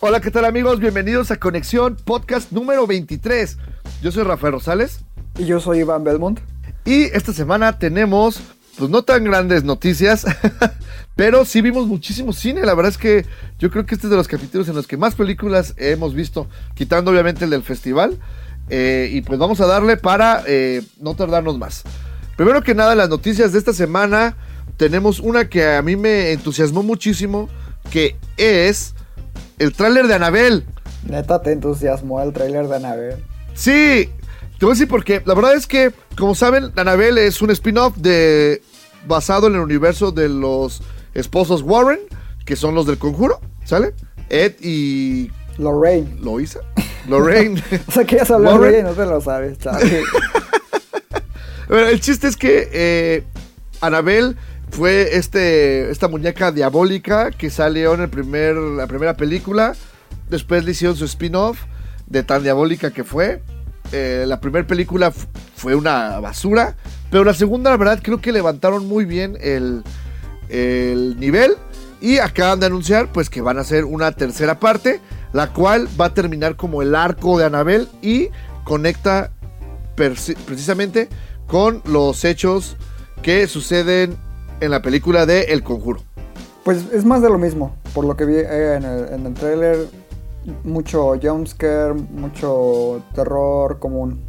Hola, ¿qué tal amigos? Bienvenidos a Conexión Podcast número 23. Yo soy Rafael Rosales Y yo soy Iván Belmont. y esta semana tenemos, pues no tan grandes noticias, pero sí vimos muchísimo cine. La verdad es que yo creo que este es de los capítulos en los que más películas hemos visto, quitando obviamente el del festival. Eh, y pues vamos a darle para eh, no tardarnos más. Primero que nada, las noticias de esta semana, tenemos una que a mí me entusiasmó muchísimo, que es el tráiler de Anabel. Neta, te entusiasmó el tráiler de Anabel. Sí, te voy a decir por qué. La verdad es que, como saben, Annabelle es un spin-off de basado en el universo de los esposos Warren, que son los del conjuro, ¿sale? Ed y Lorraine. Loisa. Lorraine. O sea, que ya ella y no te lo sabes, chaval. Bueno, el chiste es que eh, Annabelle fue este, esta muñeca diabólica que salió en el primer, la primera película. Después le hicieron su spin-off de tan diabólica que fue. Eh, la primera película fue una basura. Pero la segunda, la verdad, creo que levantaron muy bien el, el nivel. Y acaban de anunciar pues que van a hacer una tercera parte. La cual va a terminar como el arco de Annabelle. Y conecta precisamente con los hechos que suceden en la película de El Conjuro. Pues es más de lo mismo, por lo que vi eh, en el, en el tráiler. Mucho jumpscare, mucho terror común.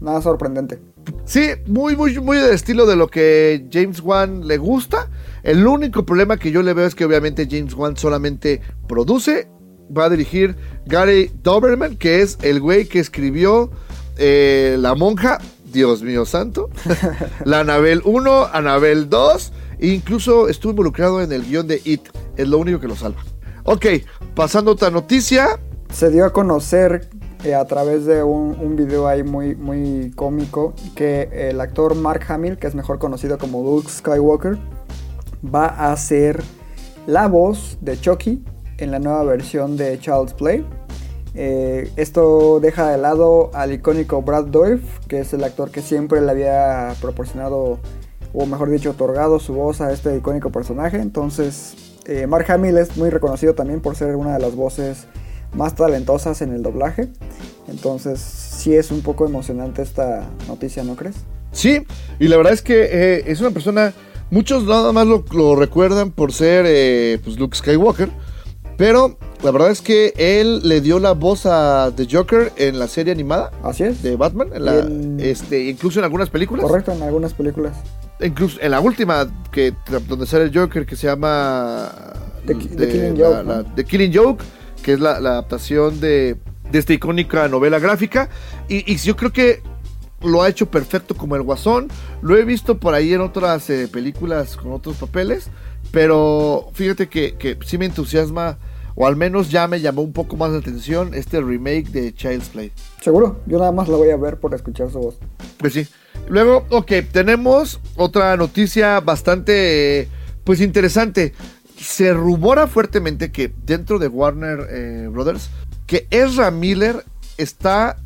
Nada sorprendente. Sí, muy, muy, muy del estilo de lo que James Wan le gusta. El único problema que yo le veo es que obviamente James Wan solamente produce. Va a dirigir Gary Doberman, que es el güey que escribió eh, La Monja, Dios mío santo, la Anabel 1, Anabel 2, e incluso estuvo involucrado en el guion de It. Es lo único que lo salva. Ok, pasando a otra noticia. Se dio a conocer eh, a través de un, video ahí muy, muy cómico que el actor Mark Hamill, que es mejor conocido como Luke Skywalker, va a ser la voz de Chucky en la nueva versión de Child's Play. Eh, esto deja de lado al icónico Brad Dourif, que es el actor que siempre le había proporcionado, o mejor dicho, otorgado su voz a este icónico personaje. Entonces, eh, Mark Hamill es muy reconocido también por ser una de las voces más talentosas en el doblaje. Entonces, sí es un poco emocionante esta noticia, ¿no crees? Sí, y la verdad es que eh, es una persona, muchos nada más lo, recuerdan por ser pues Luke Skywalker, pero la verdad es que él le dio la voz a The Joker en la serie animada Así es. de Batman, en la- Y en- este, incluso en algunas películas. Correcto, en algunas películas. Incluso en la última, que donde sale el Joker, que se llama The de- Killing la- Joke, la- ¿no? The Killing Joke, que es la, la adaptación de, de esta icónica novela gráfica. Y, y yo creo que lo ha hecho perfecto como el Guasón. Lo he visto por ahí en otras eh, películas con otros papeles. Pero fíjate que, que sí me entusiasma, o al menos ya me llamó un poco más la atención este remake de Child's Play. Seguro, yo nada más la voy a ver por escuchar su voz. Pues sí. Luego, ok, tenemos otra noticia bastante, pues interesante. Se rumora fuertemente que dentro de Warner eh, Brothers, que Ezra Miller está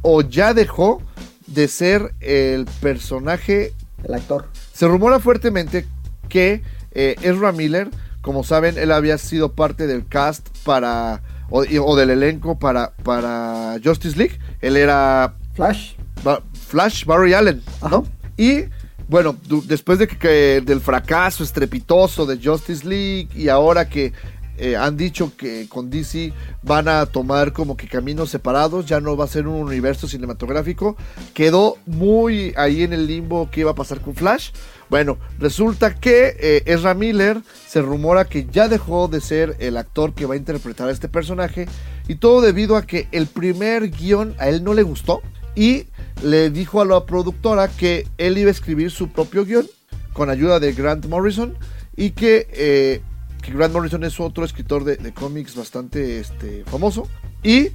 o ya dejó de ser el personaje. El actor. Se rumora fuertemente que eh, Ezra Miller, como saben, él había sido parte del cast para, o, del elenco para, para Justice League. Él era Flash. Ba- Flash Barry Allen, ¿no? Ajá. Y bueno, después de que, que del fracaso estrepitoso de Justice League y ahora que eh, han dicho que con DC van a tomar como que caminos separados, ya no va a ser un universo cinematográfico, quedó muy ahí en el limbo qué iba a pasar con Flash. Bueno, resulta que eh, Ezra Miller se rumora que ya dejó de ser el actor que va a interpretar a este personaje y todo debido a que el primer guion a él no le gustó y le dijo a la productora que él iba a escribir su propio guion con ayuda de Grant Morrison y que eh, que Grant Morrison es otro escritor de, cómics bastante este, famoso. Y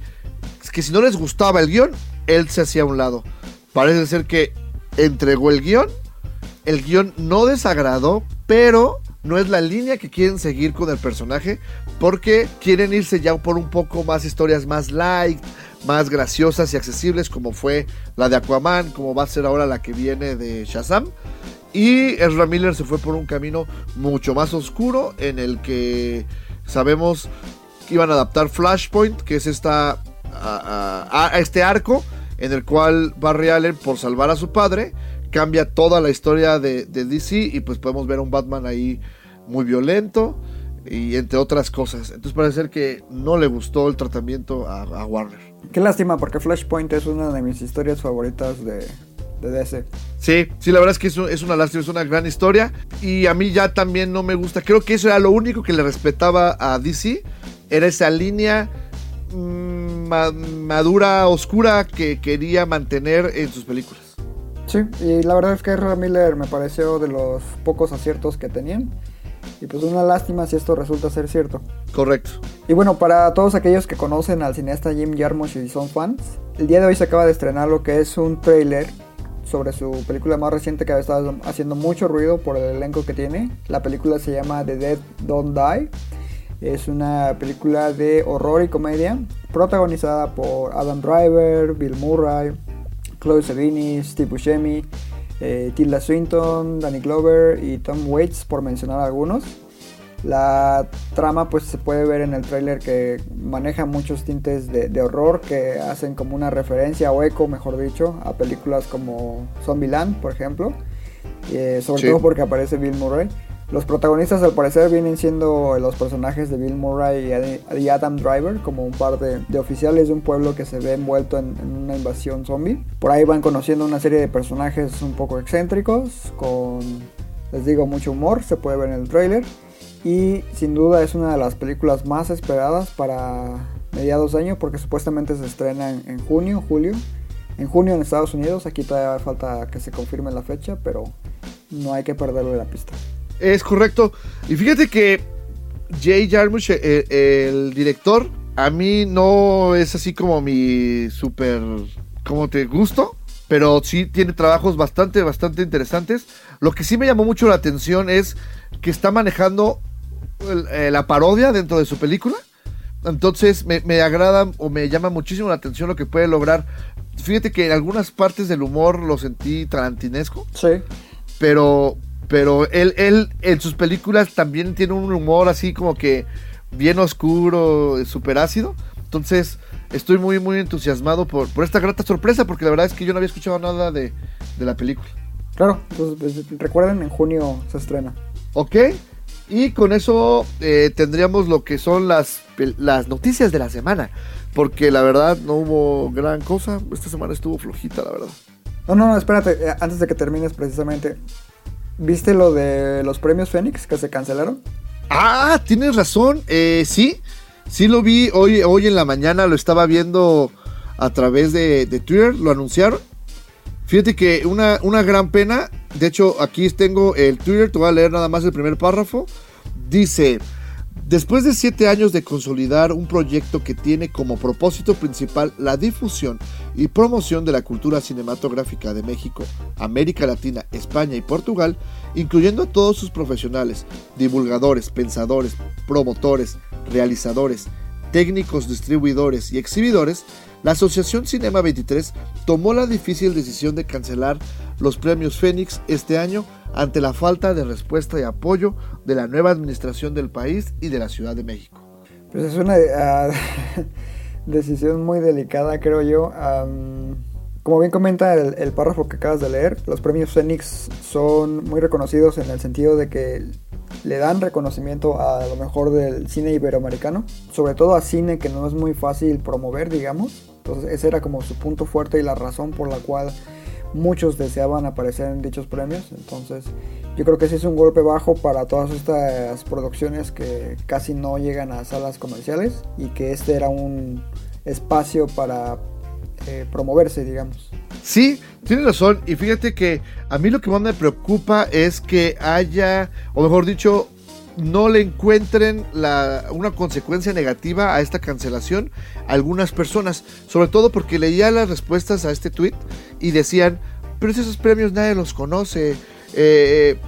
que si no les gustaba el guion, él se hacía a un lado. Parece ser que entregó el guion. El guion no desagradó, pero no es la línea que quieren seguir con el personaje porque quieren irse ya por un poco más historias más light, más graciosas y accesibles como fue la de Aquaman, como va a ser ahora la que viene de Shazam. Y Ezra Miller se fue por un camino mucho más oscuro en el que sabemos que iban a adaptar Flashpoint, que es esta, este arco en el cual Barry Allen, por salvar a su padre, cambia toda la historia de, DC y pues podemos ver a un Batman ahí muy violento y entre otras cosas. Entonces parece ser que no le gustó el tratamiento a Warner. Qué lástima, porque Flashpoint es una de mis historias favoritas de, de DC. Sí, sí, la verdad es que es, un- es una lástima, es una gran historia. Y a mí ya también no me gusta. Creo que eso era lo único que le respetaba a DC. Era esa línea mm, ma- madura, oscura que quería mantener en sus películas. Sí, y la verdad es que Ezra Miller me pareció de los pocos aciertos que tenían. Y pues una lástima si esto resulta ser cierto. Correcto. Y bueno, para todos aquellos que conocen al cineasta Jim Jarmusch y son fans, el día de hoy se acaba de estrenar lo que es un trailer sobre su película más reciente que ha estado haciendo mucho ruido por el elenco que tiene. La película se llama The Dead Don't Die. Es una película de horror y comedia protagonizada por Adam Driver, Bill Murray, Chloe Sevigny, Steve Buscemi, eh, Tilda Swinton, Danny Glover y Tom Waits, por mencionar algunos. La trama pues se puede ver en el tráiler que maneja muchos tintes de, de horror que hacen como una referencia o eco, mejor dicho, a películas como Zombieland, por ejemplo. Eh, sobre Sí. todo porque aparece Bill Murray. Los protagonistas al parecer vienen siendo los personajes de Bill Murray y Ad- y Adam Driver, como un par de, oficiales de un pueblo que se ve envuelto en, en una invasión zombie. Por ahí van conociendo una serie de personajes un poco excéntricos, con, les digo, mucho humor, se puede ver en el tráiler. Y sin duda es una de las películas más esperadas para mediados de año porque supuestamente se estrena en, en junio, julio. En junio en Estados Unidos, aquí todavía falta que se confirme la fecha, pero no hay que perderle la pista. Es correcto. Y fíjate que Jay Jarmusch, el, el director, a mí no es así como mi súper, como te gusto, pero sí tiene trabajos bastante, bastante interesantes. Lo que sí me llamó mucho la atención es que está manejando el- eh, la parodia dentro de su película. Entonces me, me agrada o me llama muchísimo la atención lo que puede lograr. Fíjate que en algunas partes del humor lo sentí tarantinesco Sí, pero pero él, él en sus películas también tiene un humor así como que bien oscuro, súper ácido. Entonces estoy muy muy entusiasmado por, por esta grata sorpresa porque la verdad es que yo no había escuchado nada de, de la película. claro. Entonces, pues, recuerden, en junio se estrena. ¿Ok? Y con eso eh, tendríamos lo que son las, las noticias de la semana. Porque la verdad no hubo gran cosa. Esta semana estuvo flojita, la verdad. No, no, no, espérate, eh, antes de que termines precisamente. ¿Viste lo de los premios Fénix que se cancelaron? Ah, tienes razón. Eh, sí, sí lo vi hoy, hoy en la mañana, lo estaba viendo a través de, Twitter, lo anunciaron. Fíjate que una, una gran pena. De hecho, aquí tengo el Twitter, te voy a leer nada más el primer párrafo. Dice, después de siete años de consolidar un proyecto que tiene como propósito principal la difusión y promoción de la cultura cinematográfica de México, América Latina, España y Portugal, incluyendo a todos sus profesionales, divulgadores, pensadores, promotores, realizadores, técnicos, distribuidores y exhibidores, la Asociación Cinema 23 tomó la difícil decisión de cancelar los premios Fénix este año ante la falta de respuesta y apoyo de la nueva administración del país y de la Ciudad de México. Pues es una ah, decisión muy delicada, creo yo. Am, como bien comenta el, el párrafo que acabas de leer, los premios Fénix son muy reconocidos en el sentido de que le dan reconocimiento a lo mejor del cine iberoamericano, sobre todo a cine que no es muy fácil promover, digamos. Entonces ese era como su punto fuerte y la razón por la cual muchos deseaban aparecer en dichos premios. Entonces yo creo que sí es un golpe bajo para todas estas producciones que casi no llegan a salas comerciales y que este era un espacio para eh, promoverse, digamos. Sí, tienes razón. Y fíjate que a mí lo que más me preocupa es que haya, o mejor dicho, no le encuentren una consecuencia negativa a esta cancelación algunas personas, sobre todo porque leía las respuestas a este tweet y decían, pero esos premios nadie los conoce, eh,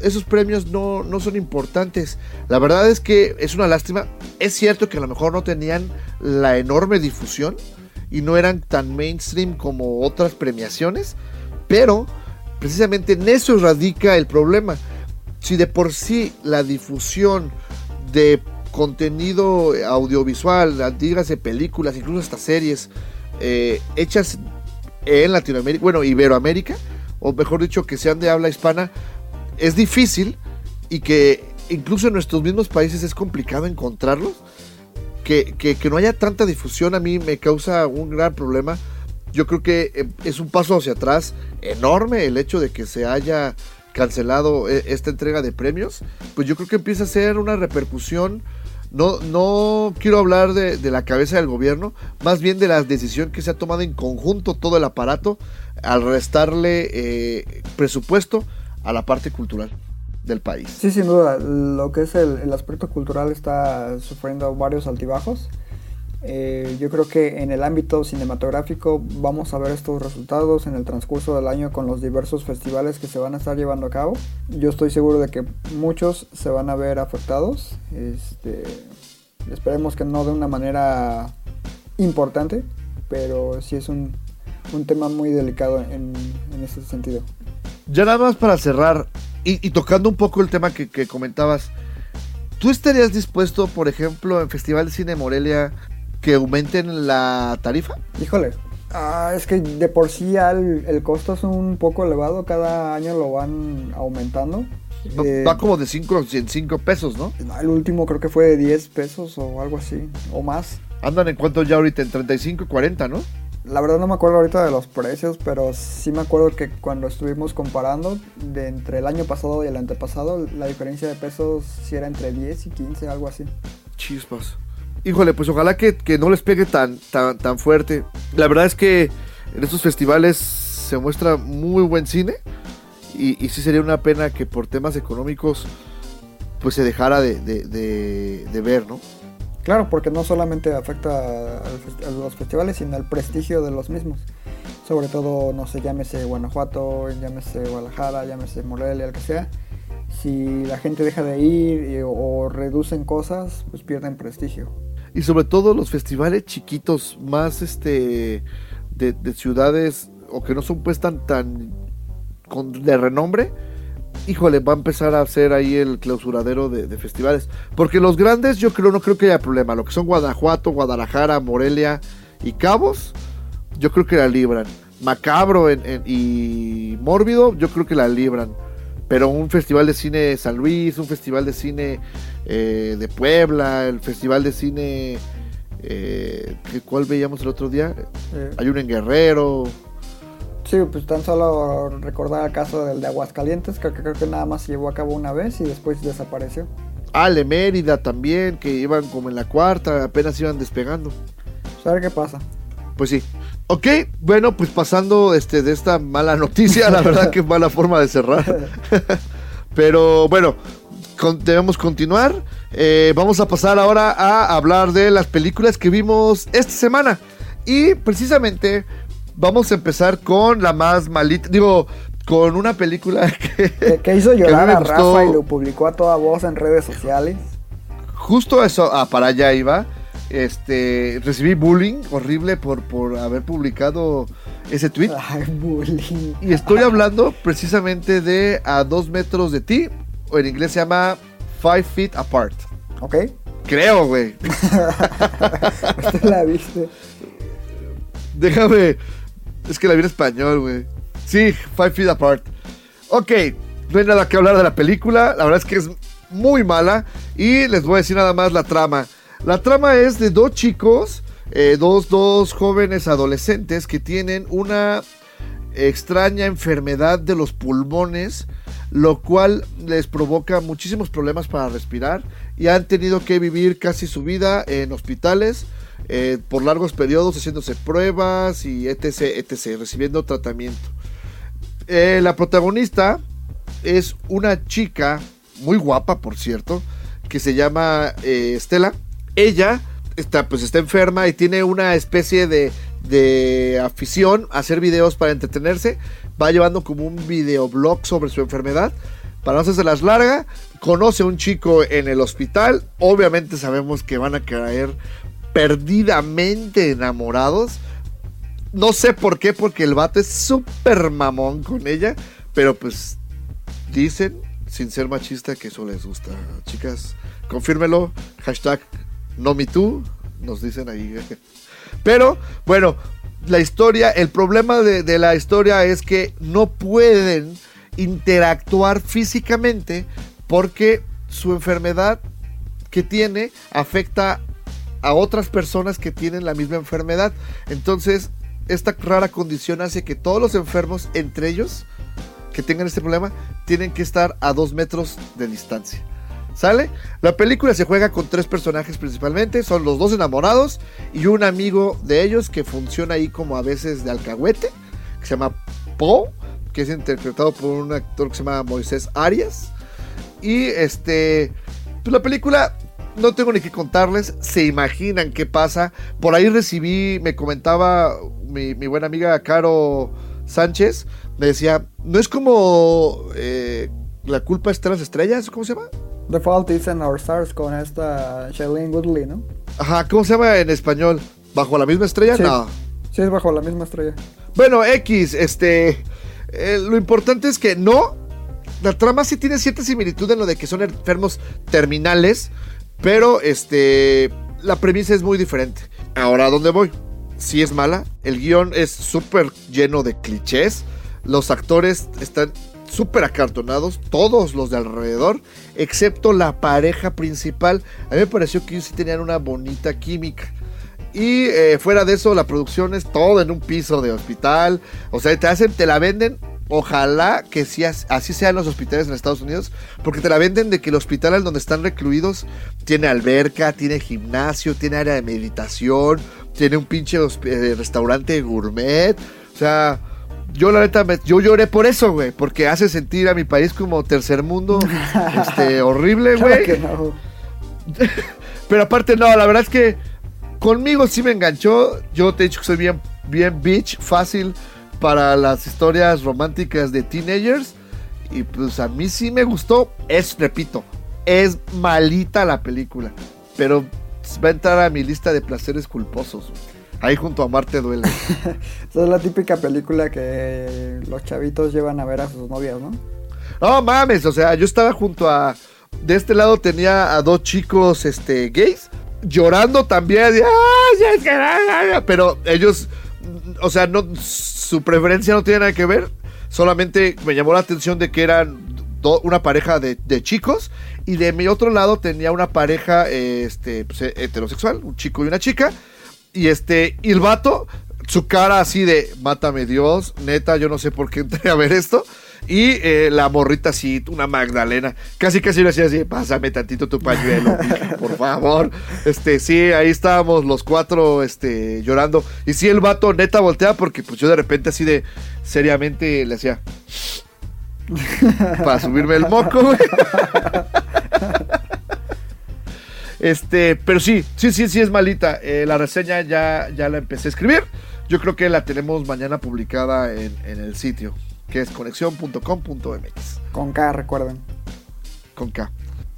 esos premios no, no son importantes. La verdad es que es una lástima, es cierto que a lo mejor no tenían la enorme difusión y no eran tan mainstream como otras premiaciones, pero precisamente en eso radica el problema si de por sí la difusión de contenido audiovisual, dígase películas, incluso hasta series, eh, hechas en Latinoamérica, bueno, Iberoamérica, o mejor dicho, que sean de habla hispana, es difícil y que incluso en nuestros mismos países es complicado encontrarlos. Que, que, no haya tanta difusión a mí me causa un gran problema. Yo creo que eh, es un paso hacia atrás enorme el hecho de que se haya cancelado eh, esta entrega de premios, pues yo creo que empieza a ser una repercusión. No, no quiero hablar de, la cabeza del gobierno, más bien de la decisión que se ha tomado en conjunto todo el aparato al restarle eh, presupuesto a la parte cultural del país. Sí, sin duda, lo que es el, el aspecto cultural está sufriendo varios altibajos. Eh, yo creo que en el ámbito cinematográfico vamos a ver estos resultados en el transcurso del año con los diversos festivales que se van a estar llevando a cabo. Yo estoy seguro de que muchos se van a ver afectados. Este, esperemos que no de una manera importante, pero sí es un, un tema muy delicado en, en, ese sentido. Ya nada más para cerrar y, tocando un poco el tema que comentabas. ¿Tú estarías dispuesto, por ejemplo, en Festival de Cine Morelia, que aumenten la tarifa? Híjole, ah, es que de por sí el, el, costo es un poco elevado, cada año lo van aumentando. Va, eh, va como de 5 en 5 pesos, ¿no? El último creo que fue de 10 pesos o algo así, o más. Andan en cuánto ya ahorita, en 35 y 40, ¿no? La verdad no me acuerdo ahorita de los precios, pero sí me acuerdo que cuando estuvimos comparando de entre el año pasado y el antepasado, la diferencia de pesos sí era entre 10 y 15, algo así. Chispas híjole, pues ojalá que, que, no les pegue tan, tan, tan fuerte. La verdad es que en estos festivales se muestra muy buen cine y, y sí sería una pena que por temas económicos pues se dejara de, de, de, ver, ¿no? Claro, porque no solamente afecta a los festivales, sino al prestigio de los mismos. Sobre todo, no sé, llámese Guanajuato, llámese Guadalajara, llámese Morelia, el que sea. Si la gente deja de ir o, o reducen cosas, pues pierden prestigio. Y sobre todo los festivales chiquitos más este de, de, ciudades o que no son pues tan tan con, de renombre híjole va a empezar a hacer ahí el clausuradero de, festivales. Porque los grandes yo creo no creo que haya problema. Lo que son Guanajuato Guadalajara Morelia y Cabos yo creo que la libran. Macabro y Mórbido yo creo que la libran pero un festival de cine San Luis, un festival de cine eh, de Puebla, el festival de cine, eh, ¿cuál veíamos el otro día? Eh. Hay uno en Guerrero. Sí, pues tan solo recordar el caso del de Aguascalientes, que creo que nada más se llevó a cabo una vez y después desapareció. Ah, de Mérida también, que iban como en la cuarta, apenas iban despegando. Pues a ver qué pasa. Pues sí. Ok, bueno, pues pasando este, de esta mala noticia, la verdad que mala forma de cerrar. Pero bueno, con, debemos continuar. Eh, vamos a pasar ahora a hablar de las películas que vimos esta semana. Y precisamente vamos a empezar con la más malita. Digo, con una película que. Que, que hizo llorar que a, a Rafa y lo publicó a toda voz en redes sociales. Justo eso, ah, para allá iba. Este, recibí bullying horrible por, por haber publicado ese tweet. Ay, bullying. Y estoy hablando precisamente de A dos metros de ti, o en inglés se llama Five Feet Apart. Ok. Creo, güey. ¿Usted la viste? Déjame. Es que la vi en español, güey. Sí, Five Feet Apart. Ok, no hay nada que hablar de la película. La verdad es que es muy mala. Y les voy a decir nada más la trama. La trama es de dos chicos, eh, dos, dos jóvenes adolescentes que tienen una extraña enfermedad de los pulmones, lo cual les provoca muchísimos problemas para respirar y han tenido que vivir casi su vida en hospitales eh, por largos periodos haciéndose pruebas y etc, etc, recibiendo tratamiento. Eh, la protagonista es una chica muy guapa, por cierto, que se llama Estela. Ella está, pues, está enferma y tiene una especie de, afición a hacer videos para entretenerse. Va llevando como un videoblog sobre su enfermedad. Para no hacerse las larga, conoce a un chico en el hospital. Obviamente sabemos que van a caer perdidamente enamorados. No sé por qué, porque el vato es súper mamón con ella. Pero pues dicen, sin ser machista, que eso les gusta. Chicas, confírmelo. Hashtag no me tú. Nos dicen ahí. Pero bueno, la historia, el problema de, de la historia es que no pueden interactuar físicamente porque su enfermedad que tiene afecta a otras personas que tienen la misma enfermedad. Entonces, esta rara condición hace que todos los enfermos, entre ellos, que tengan este problema, tienen que estar a dos metros de distancia. ¿Sale? La película se juega con tres personajes principalmente. Son los dos enamorados y un amigo de ellos que funciona ahí como a veces de alcahuete, que se llama Poe, que es interpretado por un actor que se llama Moisés Arias. Y este, pues la película no tengo ni que contarles, se imaginan qué pasa. Por ahí recibí, me comentaba mi, buena amiga Caro Sánchez, me decía, no es como eh, la culpa está en las estrellas, ¿cómo se llama? The Fault is in Our Stars con esta Shailene Woodley, ¿no? Ajá, ¿cómo se llama en español? ¿Bajo la misma estrella? Sí. No. Sí, es bajo la misma estrella. Bueno, X, este. eh, lo importante es que no. La trama sí tiene cierta similitud en lo de que son enfermos terminales. Pero este. La premisa es muy diferente. Ahora, ¿a dónde voy? Sí es mala. El guion es súper lleno de clichés. Los actores están súper acartonados. Todos los de alrededor. Excepto la pareja principal. A mí me pareció que ellos sí tenían una bonita química. Y eh, fuera de eso, la producción es todo en un piso de hospital. O sea, te hacen, te la venden. Ojalá que sí, as- así sean los hospitales en Estados Unidos. Porque te la venden de que el hospital en donde están recluidos tiene alberca, tiene gimnasio, tiene área de meditación, tiene un pinche eh, restaurante gourmet. O sea, yo la neta, me- yo lloré por eso, güey. Porque hace sentir a mi país como tercer mundo. este, horrible, Claro güey. que no. Pero aparte, no, la verdad es que conmigo sí me enganchó. Yo te he dicho que soy bien, bien bitch, fácil para las historias románticas de teenagers. Y pues a mí sí me gustó. Es, repito, es malita la película. Pero va a entrar a mi lista de placeres culposos. Ahí junto a Marte duele. Esa es la típica película que los chavitos llevan a ver a sus novias, ¿no? No mames, o sea, yo estaba junto a. De este lado tenía a dos chicos este, gays llorando también. Pero ellos, o sea, no, su preferencia no tiene nada que ver. Solamente me llamó la atención de que eran do- una pareja de, de chicos. Y de mi otro lado tenía una pareja este, pues, heterosexual, un chico y una chica. Y este, y el vato, su cara así de, mátame Dios, neta, yo no sé por qué entré a ver esto. Y eh, la morrita así, una Magdalena, casi casi le hacía así, pásame tantito tu pañuelo, por favor. Este, sí, ahí estábamos los cuatro, este, llorando. Y sí, el vato neta voltea porque pues yo de repente así de, seriamente le hacía... para subirme el moco, güey. Este, pero sí, sí, sí, sí es malita. Eh, la reseña ya, ya la empecé a escribir. Yo creo que la tenemos mañana publicada en, en el sitio, que es conexión.com.mx, Con K, recuerden. con K.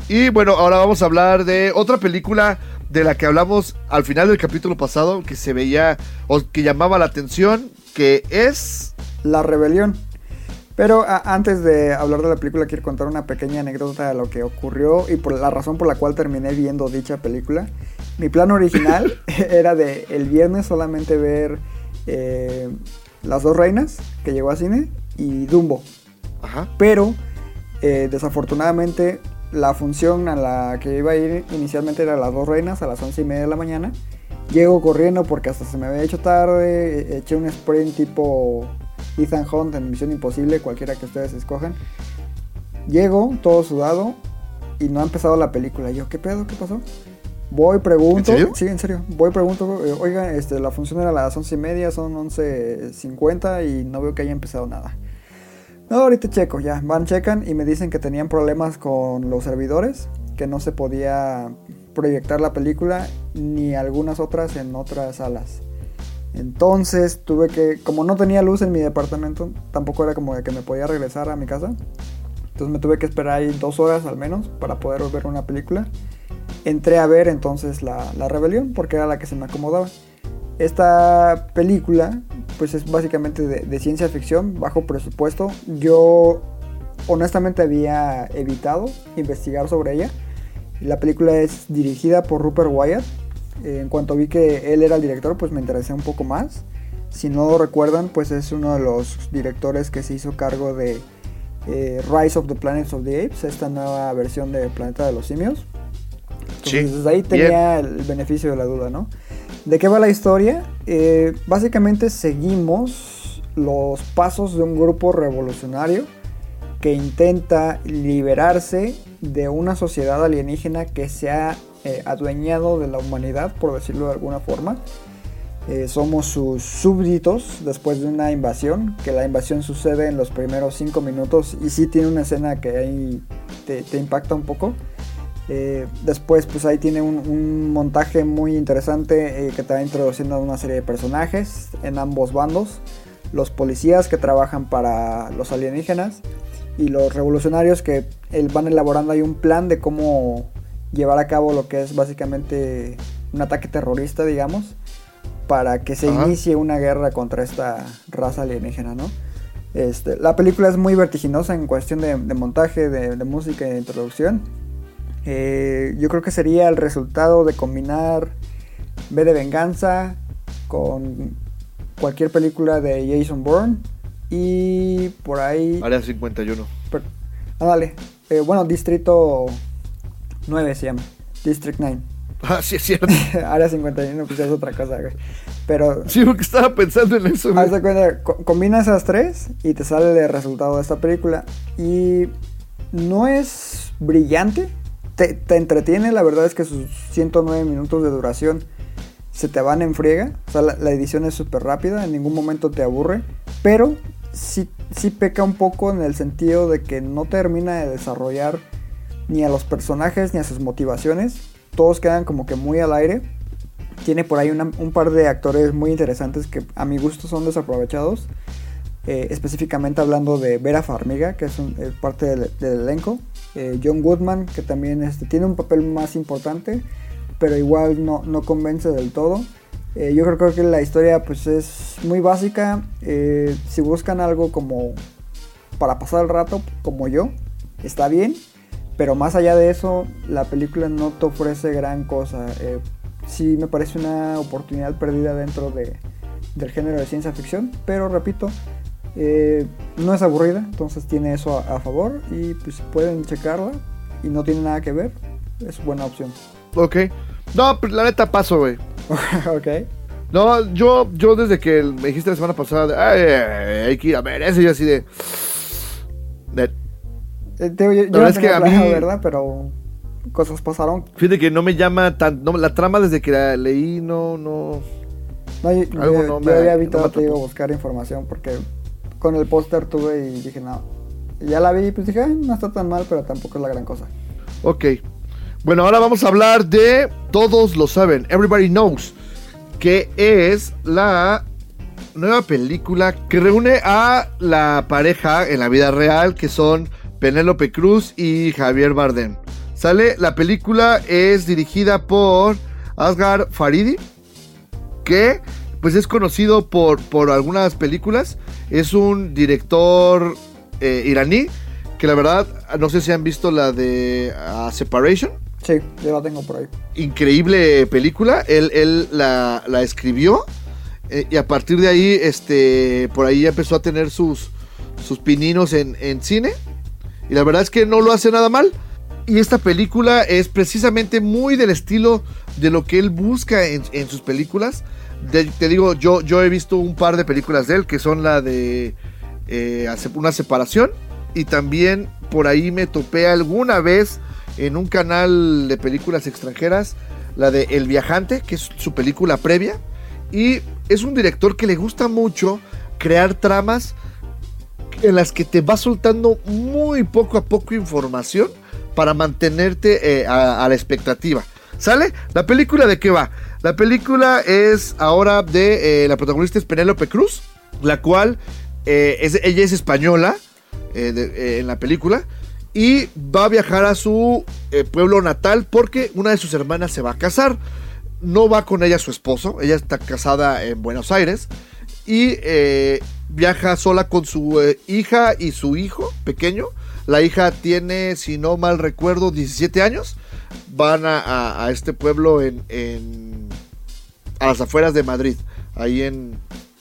Y bueno, ahora vamos a hablar de otra película de la que hablamos al final del capítulo pasado, que se veía o que llamaba la atención, que es... La rebelión. Pero a- antes de hablar de la película, quiero contar una pequeña anécdota de lo que ocurrió y por la razón por la cual terminé viendo dicha película. Mi plan original era de el viernes solamente ver eh, Las dos reinas, que llegó a cine, y Dumbo. Ajá. Pero eh, desafortunadamente la función a la que iba a ir inicialmente era Las dos reinas a las once y media de la mañana. Llego corriendo porque hasta se me había hecho tarde, e- eché un sprint tipo Ethan Hunt en Misión Imposible, cualquiera que ustedes escojan. Llego todo sudado y no ha empezado la película. Yo, ¿qué pedo? ¿Qué pasó? Voy, pregunto. ¿En serio? Sí, en serio. Voy, pregunto. eh, Oiga, este, la función era a las once y media, son 11.50 y no veo que haya empezado nada. No, ahorita checo, ya. Van, checan y me dicen que tenían problemas con los servidores, que no se podía proyectar la película ni algunas otras en otras salas. Entonces tuve que, como no tenía luz en mi departamento, tampoco era como de que me podía regresar a mi casa. Entonces me tuve que esperar ahí dos horas al menos para poder ver una película. Entré a ver entonces la, la rebelión porque era la que se me acomodaba. Esta película pues es básicamente de, de ciencia ficción, bajo presupuesto. Yo honestamente había evitado investigar sobre ella. La película es dirigida por Rupert Wyatt. Eh, en cuanto vi que él era el director, pues me interesé un poco más. Si no lo recuerdan, pues es uno de los directores que se hizo cargo de eh, Rise of the Planets of the Apes, esta nueva versión de Planeta de los Simios. Entonces, desde ahí tenía el beneficio de la duda, ¿no? ¿De qué va la historia? Eh, básicamente seguimos los pasos de un grupo revolucionario que intenta liberarse de una sociedad alienígena que se ha eh, adueñado de la humanidad, por decirlo de alguna forma. Eh, somos sus súbditos después de una invasión, que la invasión sucede en los primeros 5 minutos y sí tiene una escena que ahí te, impacta un poco. Eh, después pues ahí tiene un, montaje muy interesante que te va introduciendo a una serie de personajes en ambos bandos. Los policías que trabajan para los alienígenas y los revolucionarios que van elaborando ahí un plan de cómo llevar a cabo lo que es básicamente un ataque terrorista, digamos, para que se Ajá. inicie una guerra contra esta raza alienígena, ¿no? Este, la película es muy vertiginosa en cuestión de, de montaje, de, de música y de introducción. Eh, yo creo que sería el resultado de combinar B de Venganza con cualquier película de Jason Bourne y por ahí... Área 51. per- ah, dale. Eh, bueno, Distrito 9 se llama. District 9. Ah, sí, es cierto. Área 51, pues es otra cosa, güey. Pero Sí, porque estaba pensando en eso. güey. Haz de cuenta, co- combina esas tres y te sale el resultado de esta película. Y no es brillante, te, te entretiene, la verdad es que sus 109 minutos de duración se te van en friega. O sea, la, la edición es súper rápida, en ningún momento te aburre. Pero sí, sí peca un poco en el sentido de que no termina de desarrollar ni a los personajes ni a sus motivaciones. Todos quedan como que muy al aire. Tiene por ahí un par de actores muy interesantes que a mi gusto son desaprovechados. Eh, específicamente hablando de Vera Farmiga, que es eh, parte del, elenco. Eh, John Goodman, que también este, tiene un papel más importante, pero igual no, no convence del todo. Yo creo, que la historia pues es muy básica. Si buscan algo como para pasar el rato, como yo, está bien. Pero más allá de eso, la película no te ofrece gran cosa. Eh, sí me parece una oportunidad perdida dentro de, del género de ciencia ficción. Pero repito, eh, no es aburrida, entonces tiene eso a, a favor. Y pues pueden checarla y no tiene nada que ver, es buena opción. Ok. No, pero la neta paso, güey. ok. No, yo, yo desde que me dijiste la semana pasada, de, "Ay, ay, ay, hay que ir a ver ese, yo así de. de- digo, yo, no es que a mí- ¿verdad? Pero cosas pasaron. Fíjate que no me llama tan. no, la trama desde que la leí, no, no. No, yo, Algo yo- no yo había no evitado, te digo, buscar información porque con el póster tuve y dije, no. Ya la vi y pues dije, "Ay, no está tan mal, pero tampoco es la gran cosa. Ok. Bueno, ahora vamos a hablar de Todos lo saben, Everybody Knows, que es la nueva película que reúne a la pareja en la vida real, que son Penélope Cruz y Javier Bardem. Sale, la película es dirigida por Asghar Faridi, que pues es conocido por, por algunas películas. Es un director eh, iraní, que la verdad, no sé si han visto la de ah, Separation. Sí, yo la tengo por ahí. Increíble película. Él, él la, la escribió. eh, y a partir de ahí, este, por ahí empezó a tener sus, sus pininos en, en cine. Y la verdad es que no lo hace nada mal. Y esta película es precisamente muy del estilo de lo que él busca en, en sus películas. De- te digo, yo, yo he visto un par de películas de él, que son la de eh, Una separación. Y también por ahí me topé alguna vez en un canal de películas extranjeras, la de El Viajante, que es su película previa. Y es un director que le gusta mucho crear tramas en las que te va soltando muy poco a poco información para mantenerte eh, a, la expectativa. ¿Sale? ¿La película de qué va? La película es ahora de eh, la protagonista es Penélope Cruz, la cual eh, es- ella es española en la película y va a viajar a su pueblo natal porque una de sus hermanas se va a casar. No va con ella su esposo, ella está casada en Buenos Aires y viaja sola con su eh, hija y su hijo pequeño. La hija tiene, si no mal recuerdo, 17 años. Van a, a- este pueblo en, en- a las afueras de Madrid, ahí en,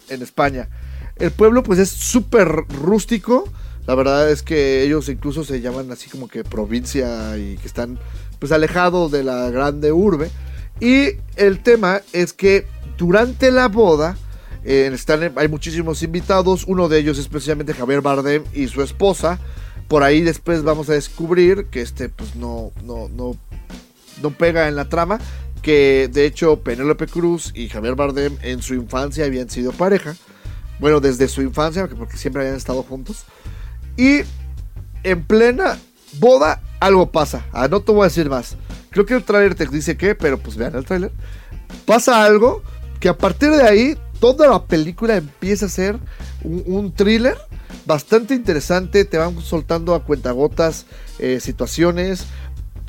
en España. El pueblo pues es súper rústico. La verdad es que ellos incluso se llaman así como que provincia y que están pues alejados de la grande urbe. Y el tema es que durante la boda están, hay muchísimos invitados. Uno de ellos es Javier Bardem y su esposa. Por ahí después vamos a descubrir que este pues no, no, no, no pega en la trama. Que de hecho Penélope Cruz y Javier Bardem en su infancia habían sido pareja. Bueno, desde su infancia, porque- porque siempre habían estado juntos. Y en plena boda algo pasa. Ah, no te voy a decir más. Creo que el tráiler te dice qué, pero pues vean el tráiler. Pasa algo que a partir de ahí toda la película empieza a ser un, thriller bastante interesante. Te van soltando a cuentagotas eh, situaciones.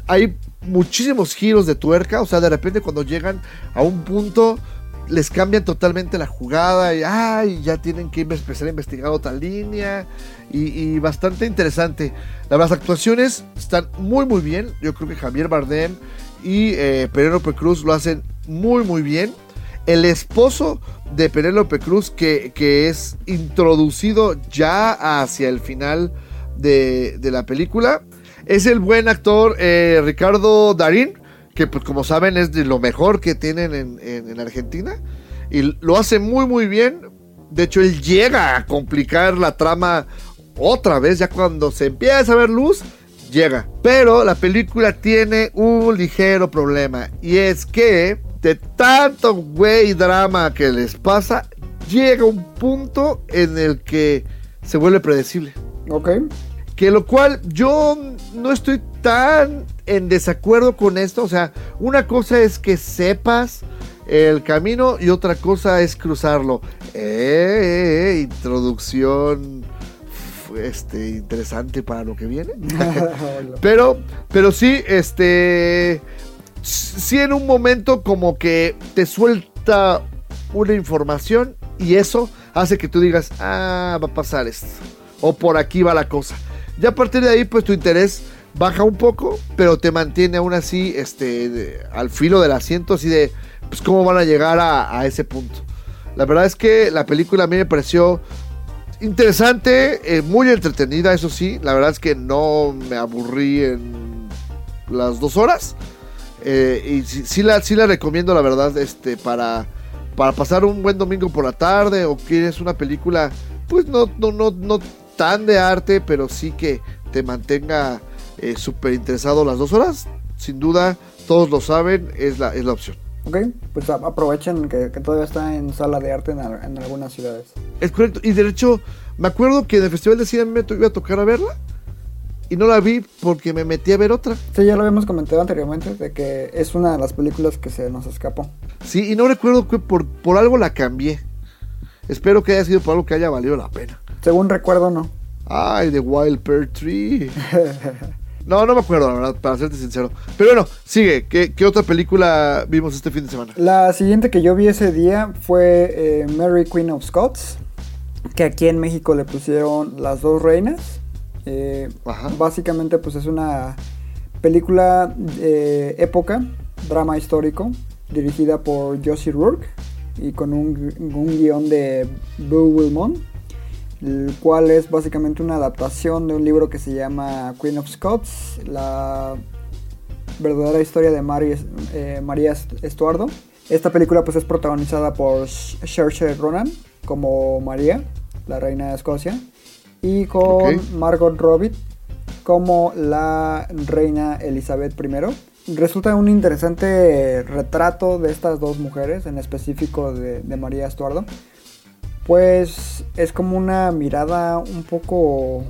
Hay muchísimos giros de tuerca. O sea, de repente cuando llegan a un punto les cambian totalmente la jugada y ay, ya tienen que empezar a investigar otra línea y, y bastante interesante. Las actuaciones están muy muy bien. Yo creo que Javier Bardem y eh, Penélope Cruz lo hacen muy muy bien. El esposo de Penélope Cruz que, que es introducido ya hacia el final de, de la película es el buen actor eh, Ricardo Darín que pues como saben es de lo mejor que tienen en, en- en Argentina y lo hace muy muy bien. De hecho él llega a complicar la trama otra vez ya cuando se empieza a ver luz llega. Pero la película tiene un ligero problema y es que de tanto güey drama que les pasa llega un punto en el que se vuelve predecible. Ok. Que lo cual yo no estoy tan en desacuerdo con esto. O sea, una cosa es que sepas el camino y otra cosa es cruzarlo. Eh, eh, introducción f- este, interesante para lo que viene. pero, pero sí, este. Sí, en un momento como que te suelta una información y eso hace que tú digas, ah, va a pasar esto. O por aquí va la cosa. Ya a partir de ahí, pues tu interés baja un poco, pero te mantiene aún así este, al filo del asiento, así de, pues cómo van a llegar a, a ese punto. La verdad es que la película a mí me pareció interesante, eh, muy entretenida, eso sí. La verdad es que no me aburrí en las dos horas. Eh, y sí, sí la, sí la recomiendo, la verdad, este, para, para pasar un buen domingo por la tarde o quieres una película, pues no, no, no, no tan de arte, pero sí que te mantenga eh, súper interesado las dos horas. Sin duda, todos lo saben, es la, es la opción. Ok, pues aprovechen que, que todavía está en sala de arte en, al- en algunas ciudades. Es correcto. Y de hecho, me acuerdo que en el Festival de Cine me iba a tocar a verla. Y no la vi porque me metí a ver otra. Sí, ya lo habíamos comentado anteriormente, de que es una de las películas que se nos escapó. Sí, y no recuerdo que por, por algo la cambié. Espero que haya sido por algo que haya valido la pena. Según recuerdo, no. Ay, The Wild Pear Tree. No, no me acuerdo, la verdad, para serte sincero. Pero bueno, sigue. ¿Qué, qué otra película vimos este fin de semana? La siguiente que yo vi ese día fue eh, Mary Queen of Scots, que aquí en México le pusieron Las dos reinas. Eh, básicamente pues es una película de época, drama histórico, dirigida por Josie Rourke y con un, un guion de Boo Wilmot, el cual es básicamente una adaptación de un libro que se llama Queen of Scots, la verdadera historia de Mary, eh, María Est- Estuardo. Esta película pues es protagonizada por Saoirse Ronan como María, la reina de Escocia, y con. Margot Robbie como la reina Elizabeth I. Resulta un interesante retrato de estas dos mujeres, en específico de, de María Estuardo, Pues es como una mirada un poco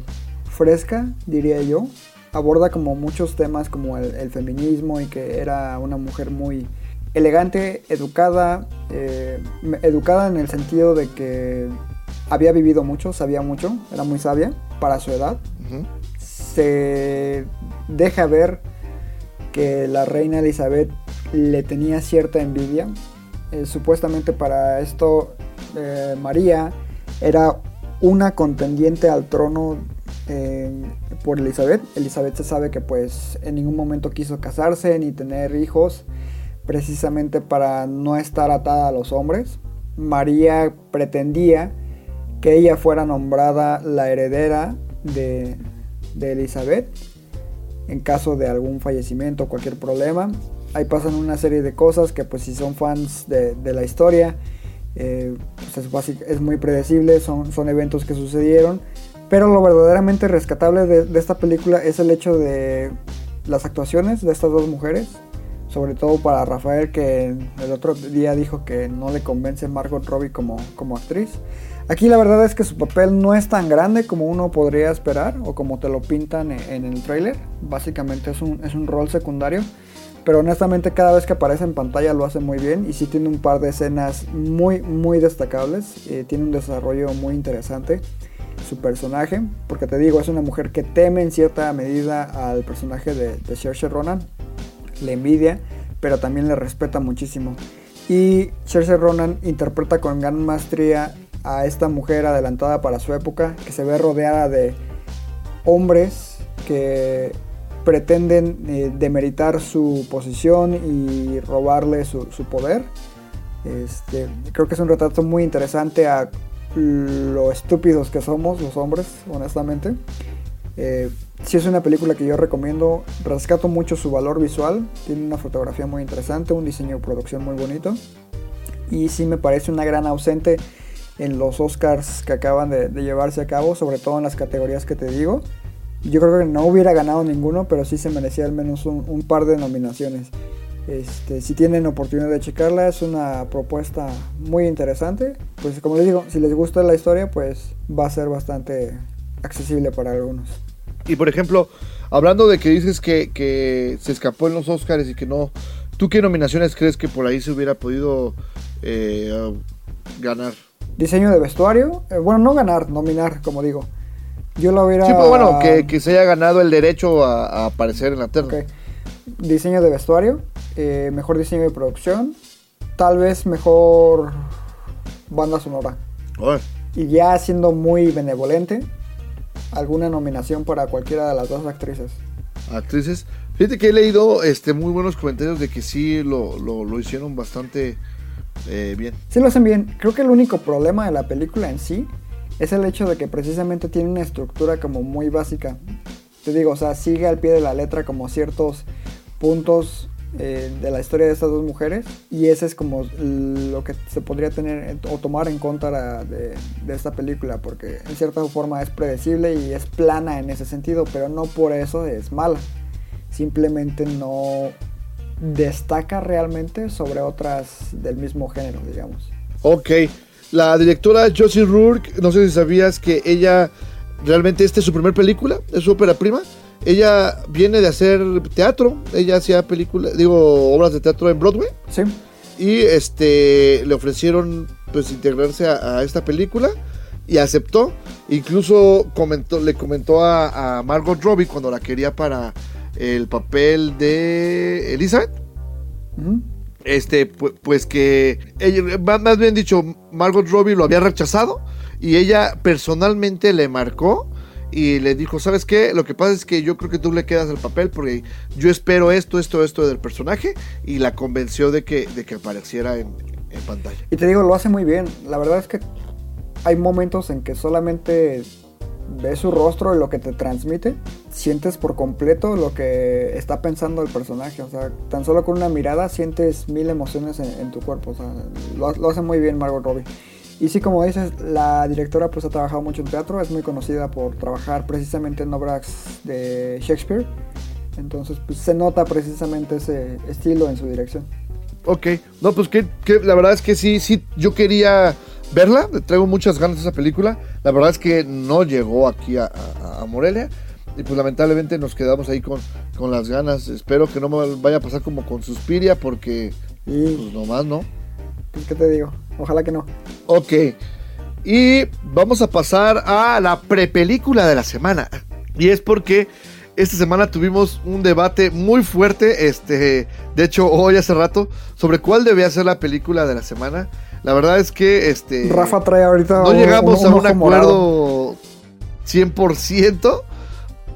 fresca, diría yo. Aborda como muchos temas como el, el feminismo y que era una mujer muy elegante, educada, eh, educada en el sentido de que había vivido mucho, sabía mucho, era muy sabia para su edad. Se deja ver que la reina Elizabeth le tenía cierta envidia. Eh, supuestamente para esto eh, María era una contendiente al trono eh, por Elizabeth. Elizabeth se sabe que pues en ningún momento quiso casarse ni tener hijos precisamente para no estar atada a los hombres. María pretendía que ella fuera nombrada la heredera de, de Elizabeth en caso de algún fallecimiento o cualquier problema. Ahí pasan una serie de cosas que pues si son fans de, de la historia, eh, pues es, muy predecible, son, son eventos que sucedieron. Pero lo verdaderamente rescatable de, de esta película es el hecho de las actuaciones de estas dos mujeres. Sobre todo para Rafael que el otro día dijo que no le convence Margot Robbie como, como actriz. Aquí la verdad es que su papel no es tan grande como uno podría esperar o como te lo pintan en, en el tráiler. Básicamente es un, es un rol secundario. Pero honestamente cada vez que aparece en pantalla lo hace muy bien y sí tiene un par de escenas muy muy destacables. Eh, tiene un desarrollo muy interesante su personaje. Porque te digo, es una mujer que teme en cierta medida al personaje de, de Saoirse Ronan. Le envidia, pero también le respeta muchísimo. Y Saoirse Ronan interpreta con gran maestría a esta mujer adelantada para su época, que se ve rodeada de hombres que pretenden eh, demeritar su posición y robarle su, poder. Este, creo que es un retrato muy interesante a lo estúpidos que somos los hombres, honestamente. Eh, si es una película que yo recomiendo, rescato mucho su valor visual, tiene una fotografía muy interesante, un diseño de producción muy bonito y sí me parece una gran ausente en los Oscars que acaban de, de llevarse a cabo, sobre todo en las categorías que te digo. Yo creo que no hubiera ganado ninguno, pero sí se merecía al menos un, un par de nominaciones. Este, si tienen oportunidad de checarla, es una propuesta muy interesante. Pues como les digo, si les gusta la historia, pues va a ser bastante accesible para algunos. Y por ejemplo, hablando de que dices que, que se escapó en los Oscars y que no. ¿Tú qué nominaciones crees que por ahí se hubiera podido eh, ganar? Diseño de vestuario, eh, bueno, no ganar, nominar, como digo. Yo lo hubiera. Sí, pues bueno, que, que se haya ganado el derecho a, a aparecer en la terna. Ok. Diseño de vestuario, eh, mejor diseño de producción, tal vez mejor banda sonora. Y ya siendo muy benevolente, alguna nominación para cualquiera de las dos actrices. actrices. Fíjate que he leído este, muy buenos comentarios de que sí lo, lo, lo hicieron bastante eh, bien. Sí lo hacen bien. Creo que el único problema de la película en sí es el hecho de que precisamente tiene una estructura como muy básica. Te digo, o sea, sigue al pie de la letra como ciertos puntos eh, de la historia de estas dos mujeres y ese es como lo que se podría tener o tomar en contra de, de esta película porque en cierta forma es predecible y es plana en ese sentido, pero no por eso es mala. Simplemente no destaca realmente sobre otras del mismo género, digamos. Ok. La directora Josie Rourke, no sé si sabías que ella realmente esta es su primer película, es su ópera prima. Ella viene de hacer teatro, ella hacía películas, digo, obras de teatro en Broadway. Sí. Y este le ofrecieron pues integrarse a, a esta película y aceptó. Incluso comentó, le comentó a, a Margot Robbie cuando la quería para el papel de Elizabeth. Este, pu- pues, que ella, más bien dicho, Margot Robbie lo había rechazado y ella personalmente le marcó y le dijo, ¿sabes qué? Lo que pasa es que yo creo que tú le quedas el papel porque yo espero esto, esto, esto del personaje y la convenció de que, de que apareciera en, en pantalla. Y te digo, lo hace muy bien. La verdad es que hay momentos en que solamente ves su rostro y lo que te transmite, sientes por completo lo que está pensando el personaje. O sea, tan solo con una mirada sientes mil emociones en, en tu cuerpo. O sea, lo, lo hace muy bien Margot Robbie. Y sí, como dices, la directora pues ha trabajado mucho en teatro, es muy conocida por trabajar precisamente en obras de Shakespeare. Entonces, pues se nota precisamente ese estilo en su dirección. Ok, no, pues que, que la verdad es que sí, sí, yo quería verla, le traigo muchas ganas de esa película. La verdad es que no llegó aquí a, a- a Morelia. Y pues lamentablemente nos quedamos ahí con, con las ganas. Espero que no me vaya a pasar como con Suspiria porque Y, pues nomás no. pues, ¿qué te digo? Ojalá que no. Ok. Y vamos a pasar a la prepelícula de la semana. Y es porque esta semana tuvimos un debate muy fuerte. Este, de hecho, hoy hace rato, sobre cuál debía ser la película de la semana. La verdad es que este. Rafa trae ahorita no un- llegamos un- a un ojo morado. acuerdo 100%,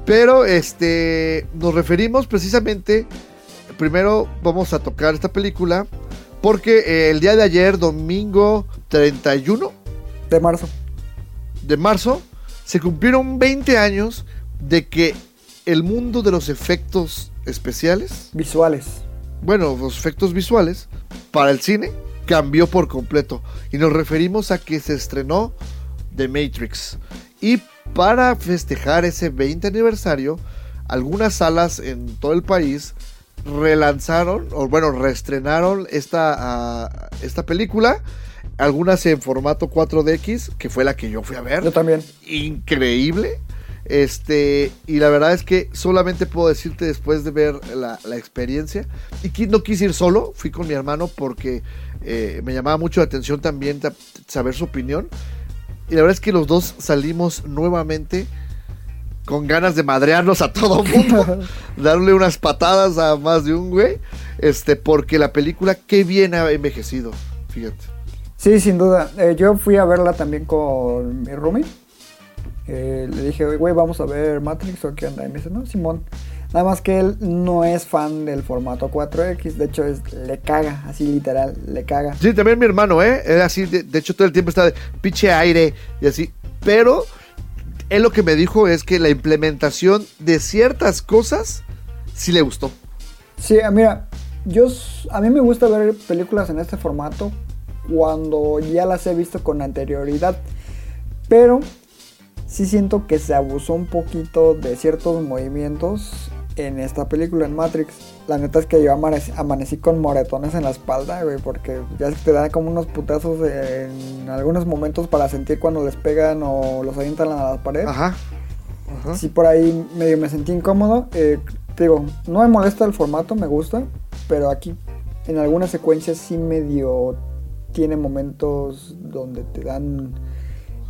pero este nos referimos precisamente primero vamos a tocar esta película porque eh, el día de ayer, domingo 31 De marzo. de marzo, se cumplieron 20 años de que el mundo de los efectos especiales, Visuales. bueno, los efectos visuales para el cine cambió por completo. Y nos referimos a que se estrenó The Matrix. Y para festejar ese 20 aniversario, algunas salas en todo el país relanzaron, o bueno, reestrenaron esta, ah, esta película. Algunas en formato 4DX, que fue la que yo fui a ver Yo también. increíble. Este, y la verdad es que solamente puedo decirte después de ver la, la experiencia. Y no quise ir solo, fui con mi hermano porque eh, me llamaba mucho la atención también ta- saber su opinión. Y la verdad es que los dos salimos nuevamente con ganas de madrearnos a todo mundo, darle unas patadas a más de un güey. Este, porque la película, qué bien ha envejecido, fíjate. Sí, sin duda. Eh, yo fui a verla también con mi roomie. Eh, le dije, "Oye, güey, vamos a ver Matrix o qué onda. Y me dice, no, Simón. Nada más que él no es fan del formato 4X. De hecho, es, le caga, así literal, le caga. Sí, también mi hermano, ¿eh? Era así, de, de hecho todo el tiempo está de pinche aire y así. Pero él lo que me dijo es que la implementación de ciertas cosas sí le gustó. Sí, ah, mira, yo a mí me gusta ver películas en este formato cuando ya las he visto con anterioridad, pero sí siento que se abusó un poquito de ciertos movimientos en esta película en Matrix. La neta es que yo amanecí con moretones en la espalda, güey, porque ya te dan como unos putazos en algunos momentos para sentir cuando les pegan o los avientan a la pared. Ajá. Ajá. Sí, por ahí medio me sentí incómodo. Eh, te digo, no me molesta el formato, me gusta, pero aquí en algunas secuencias sí medio tiene momentos donde te dan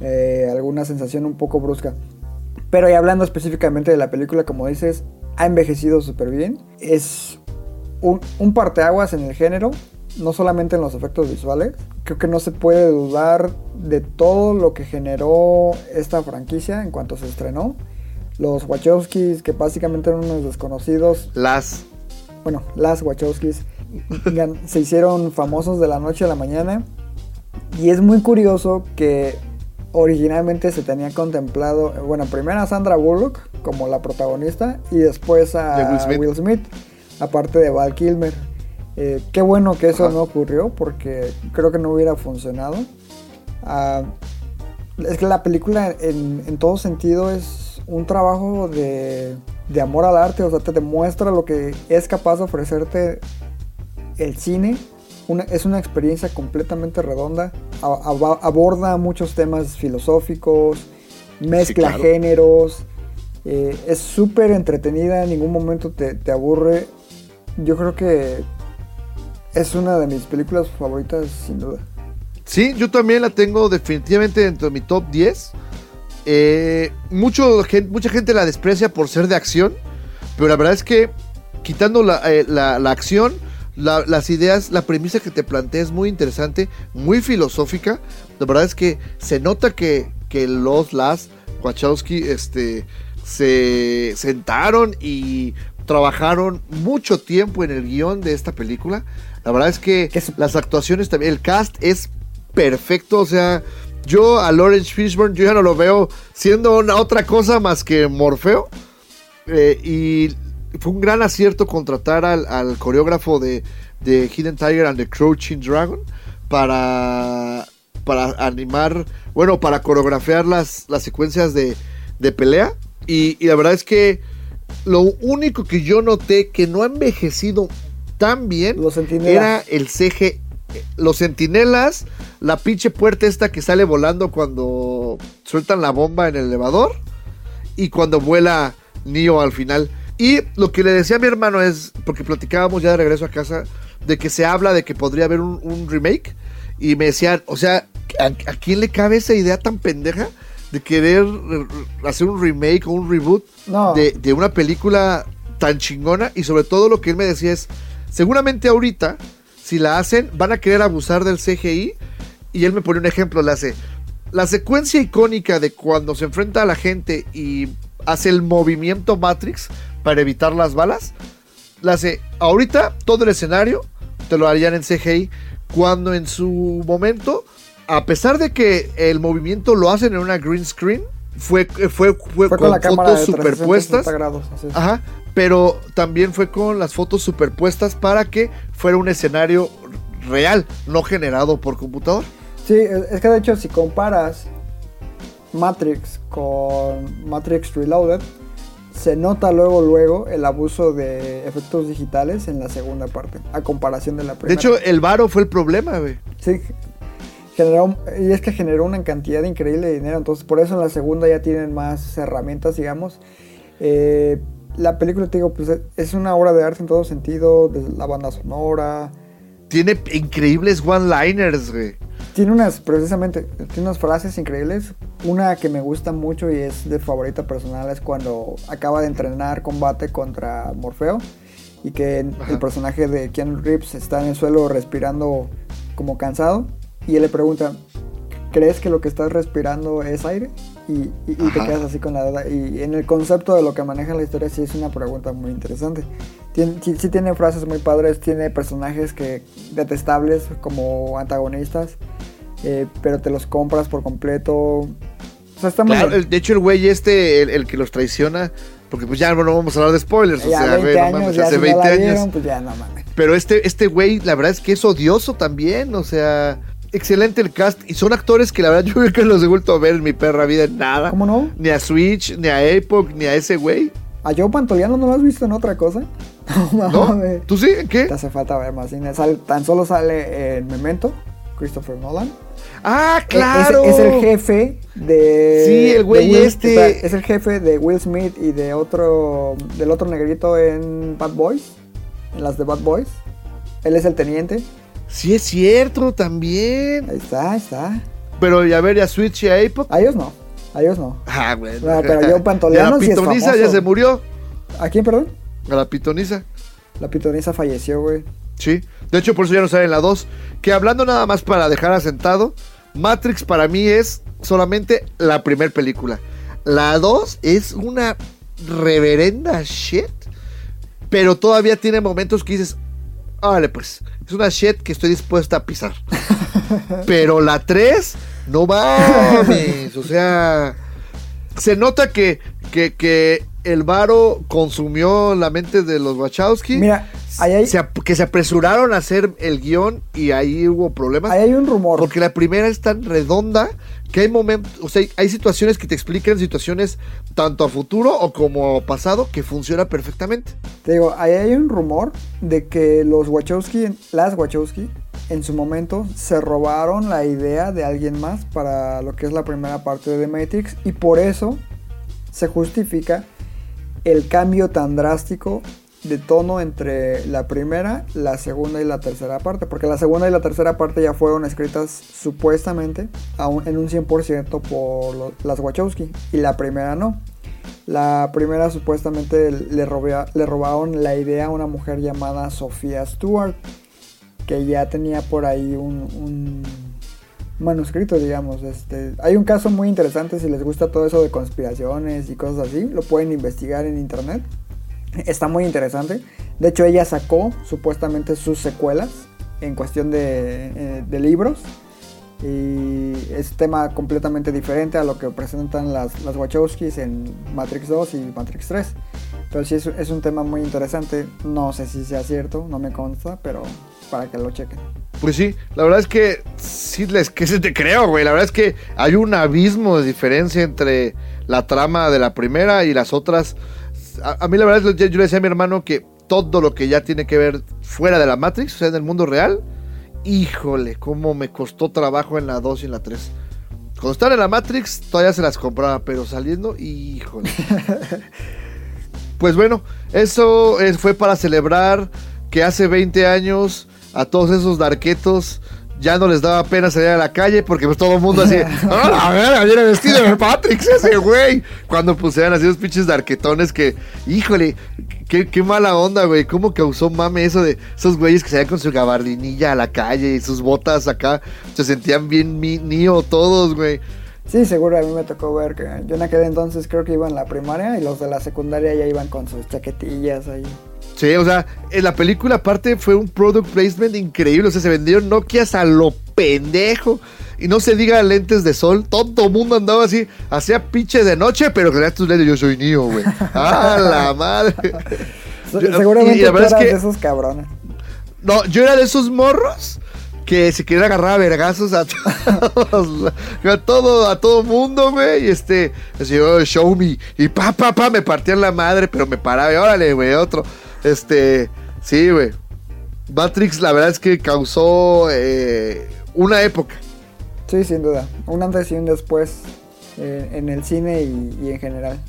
eh, alguna sensación un poco brusca. Pero ya hablando específicamente de la película, como dices, ha envejecido súper bien. Es un, un parteaguas en el género, no solamente en los efectos visuales. Creo que no se puede dudar de todo lo que generó esta franquicia en cuanto se estrenó. Los Wachowskis, que básicamente eran unos desconocidos, Las. bueno, las Wachowskis, se hicieron famosos de la noche a la mañana. Y es muy curioso que originalmente se tenía contemplado, bueno, primero a Sandra Bullock como la protagonista y después a De Will Smith. Will Smith, aparte de Val Kilmer. Eh, qué bueno que eso Ajá. no ocurrió porque creo que no hubiera funcionado. Ah, es que la película en, en todo sentido es un trabajo de, de amor al arte, o sea, te demuestra lo que es capaz de ofrecerte el cine. Una- es una experiencia completamente redonda, a- aba- aborda muchos temas filosóficos, mezcla claro. géneros, eh, es súper entretenida, en ningún momento te, te aburre. Yo creo que es una de mis películas favoritas, sin duda. Sí, yo también la tengo definitivamente dentro de mi top 10. Eh, mucho, gen- mucha gente la desprecia por ser de acción, pero la verdad es que quitando la, eh, la- la acción, la- las ideas, la premisa que te plantea es muy interesante, muy filosófica. La verdad es que se nota que, que los, las Wachowski este, se sentaron y trabajaron mucho tiempo en el guion de esta película. La verdad es que las actuaciones también, el cast es perfecto, o sea, yo a Lawrence Fishburne yo ya no lo veo siendo una otra cosa más que Morfeo. Eh, y fue un gran acierto contratar al, al coreógrafo de, de Hidden Tiger and the Crouching Dragon para, para animar, bueno, para coreografiar las, las secuencias de, de pelea. Y, y la verdad es que lo único que yo noté que no ha envejecido tan bien Los era el CG. los sentinelas, la pinche puerta esta que sale volando cuando sueltan la bomba en el elevador y cuando vuela Neo al final. Y lo que le decía a mi hermano es, porque platicábamos ya de regreso a casa, de que se habla de que podría haber un, un remake. Y me decían, o sea, ¿a, a quién le cabe esa idea tan pendeja de querer hacer un remake o un reboot No. de, de una película tan chingona? Y sobre todo lo que él me decía es, seguramente ahorita, si la hacen, van a querer abusar del CGI. Y él me pone un ejemplo, le hace, la secuencia icónica de cuando se enfrenta a la gente y hace el movimiento Matrix para evitar las balas, la hace ahorita todo el escenario te lo harían en CGI cuando en su momento a pesar de que el movimiento lo hacen en una green screen fue fue fue, Fue con, con la fotos superpuestas 360 grados. Ajá, pero también fue con las fotos superpuestas para que fuera un escenario real, no generado por computador. Sí, es que de hecho si comparas Matrix con Matrix Reloaded, se nota luego luego el abuso de efectos digitales en la segunda parte, a comparación de la De primera. hecho, el varo fue el problema, güey. sí, generó, y es que generó una cantidad increíble de dinero, entonces por eso en la segunda ya tienen más herramientas, digamos. Eh, la película, te digo, pues es una obra de arte en todo sentido, desde la banda sonora, Tiene increíbles one-liners, güey. Tiene unas, precisamente, tiene unas frases increíbles. Una que me gusta mucho y es de favorita personal es cuando acaba de entrenar combate contra Morfeo y que el personaje de Keanu Reeves está en el suelo respirando como cansado y él le pregunta, ¿crees que lo que estás respirando es aire? Y, y- y te quedas así con la duda. Y en el concepto de lo que maneja la historia sí es una pregunta muy interesante. Tiene, sí, sí tiene frases muy padres, tiene personajes que detestables como antagonistas, eh, pero te los compras por completo. O sea, está Claro, el- de hecho, el güey este, el, el que los traiciona, porque pues ya no vamos a hablar de spoilers, o ya sea, 20 güey, no años, mames, ya hace si 20 no la años. vieron, pues ya no mames. Pero este, este güey, la verdad es que es odioso también, o sea, excelente el cast. Y son actores que la verdad yo creo que los he vuelto a ver en mi perra vida en nada. ¿Cómo no? Ni a Switch, ni a Epoch, ni a ese güey. ¿A Joe Pantoliano no lo has visto en otra cosa? No, ¿No? ¿Tú sí? ¿En qué? Te hace falta ver más cine. Sal- tan solo sale en Memento, Christopher Nolan. Ah, Es- claro. Es, el jefe de. Sí, el güey Will- este. Es el jefe de Will Smith y de otro. Del otro negrito en Bad Boys. En las de Bad Boys. Él es el teniente. Sí es cierto también. Ahí está, ahí está. Pero ya ver, ya Switch y a Epoch. A ellos no. A ellos no. Ah, güey. No, pero Joe Pantoliano Y a la sí es pitoniza ya se murió. ¿A quién, perdón? A la pitoniza. La pitonisa falleció, güey. Sí. De hecho, por eso ya no sale en la 2. Que hablando nada más para dejar asentado, Matrix para mí es solamente la primera película. La 2 es una reverenda shit. Pero todavía tiene momentos que dices, vale, pues, es una shit que estoy dispuesta a pisar. pero la 3, no mames. O sea, se nota que, que, que el varo consumió la mente de los Wachowski. Mira, ahí hay, Se que se apresuraron a hacer el guion y ahí hubo problemas. ahí hay un rumor. Porque la primera es tan redonda que hay momentos, o sea, hay situaciones que te explican situaciones tanto a futuro o como pasado que funciona perfectamente. Te digo, ahí hay un rumor de que los Wachowski, las Wachowski, en su momento se robaron la idea de alguien más para lo que es la primera parte de The Matrix y por eso se justifica el cambio tan drástico de tono entre la primera, la segunda y la tercera parte, porque la segunda y la tercera parte ya fueron escritas supuestamente un- en un 100% por las Wachowski y la primera no. La primera supuestamente le, le robaron la idea a una mujer llamada Sofía Stewart, que ya tenía por ahí un, un manuscrito, digamos. Este, hay un caso muy interesante, si les gusta todo eso de conspiraciones y cosas así, lo pueden investigar en internet. Está muy interesante. De hecho, ella sacó supuestamente sus secuelas en cuestión de, eh, de libros. Y es tema completamente diferente a lo que presentan las, las Wachowskis en Matrix 2 y Matrix 3. Pero sí es, es un tema muy interesante. No sé si sea cierto, no me consta, pero para que lo chequen. Pues sí, la verdad es que sí les que se te creo, güey. La verdad es que hay un abismo de diferencia entre la trama de la primera y las otras. A, a mí la verdad es que yo le decía a mi hermano que todo lo que ya tiene que ver fuera de la Matrix, o sea, en el mundo real, híjole, cómo me costó trabajo en la 2 y en la 3. Cuando están en la Matrix, todavía se las compraba, pero saliendo, híjole. pues bueno, eso eh, fue para celebrar que hace 20 años a todos esos darquetos ya no les daba pena salir a la calle porque pues todo el mundo así, ¡ah, a ver, viene vestido de Matrix ese güey! Cuando pusieran así los pinches darquetones que, híjole, qué, qué mala onda, güey, cómo causó mame eso de esos güeyes que salían con su gabardinilla a la calle y sus botas acá, se sentían bien mío todos, güey. Sí, seguro a mí me tocó ver que yo en aquel entonces creo que iba en la primaria y los de la secundaria ya iban con sus chaquetillas ahí. Sí, o sea, en la película aparte fue un product placement increíble. O sea, se vendieron Nokias a lo pendejo. Y no se diga lentes de sol. Todo mundo andaba así. Hacía pinche de noche, pero que tus lentes. Yo soy niño, güey. ¡Ah, la madre! Seguramente y, la verdad es que, de esos cabrones. No, yo era de esos morros que se querían agarrar a vergazos a todos, a todo, a todo mundo, güey. Y este, así, oh, show me. Y pa, pa, pa, me partían la madre, pero me paraba y órale, güey, otro. Este, sí, güey. Matrix, la verdad es que causó eh, una época. Sí, sin duda. Un antes y un después eh, en el cine y, en general.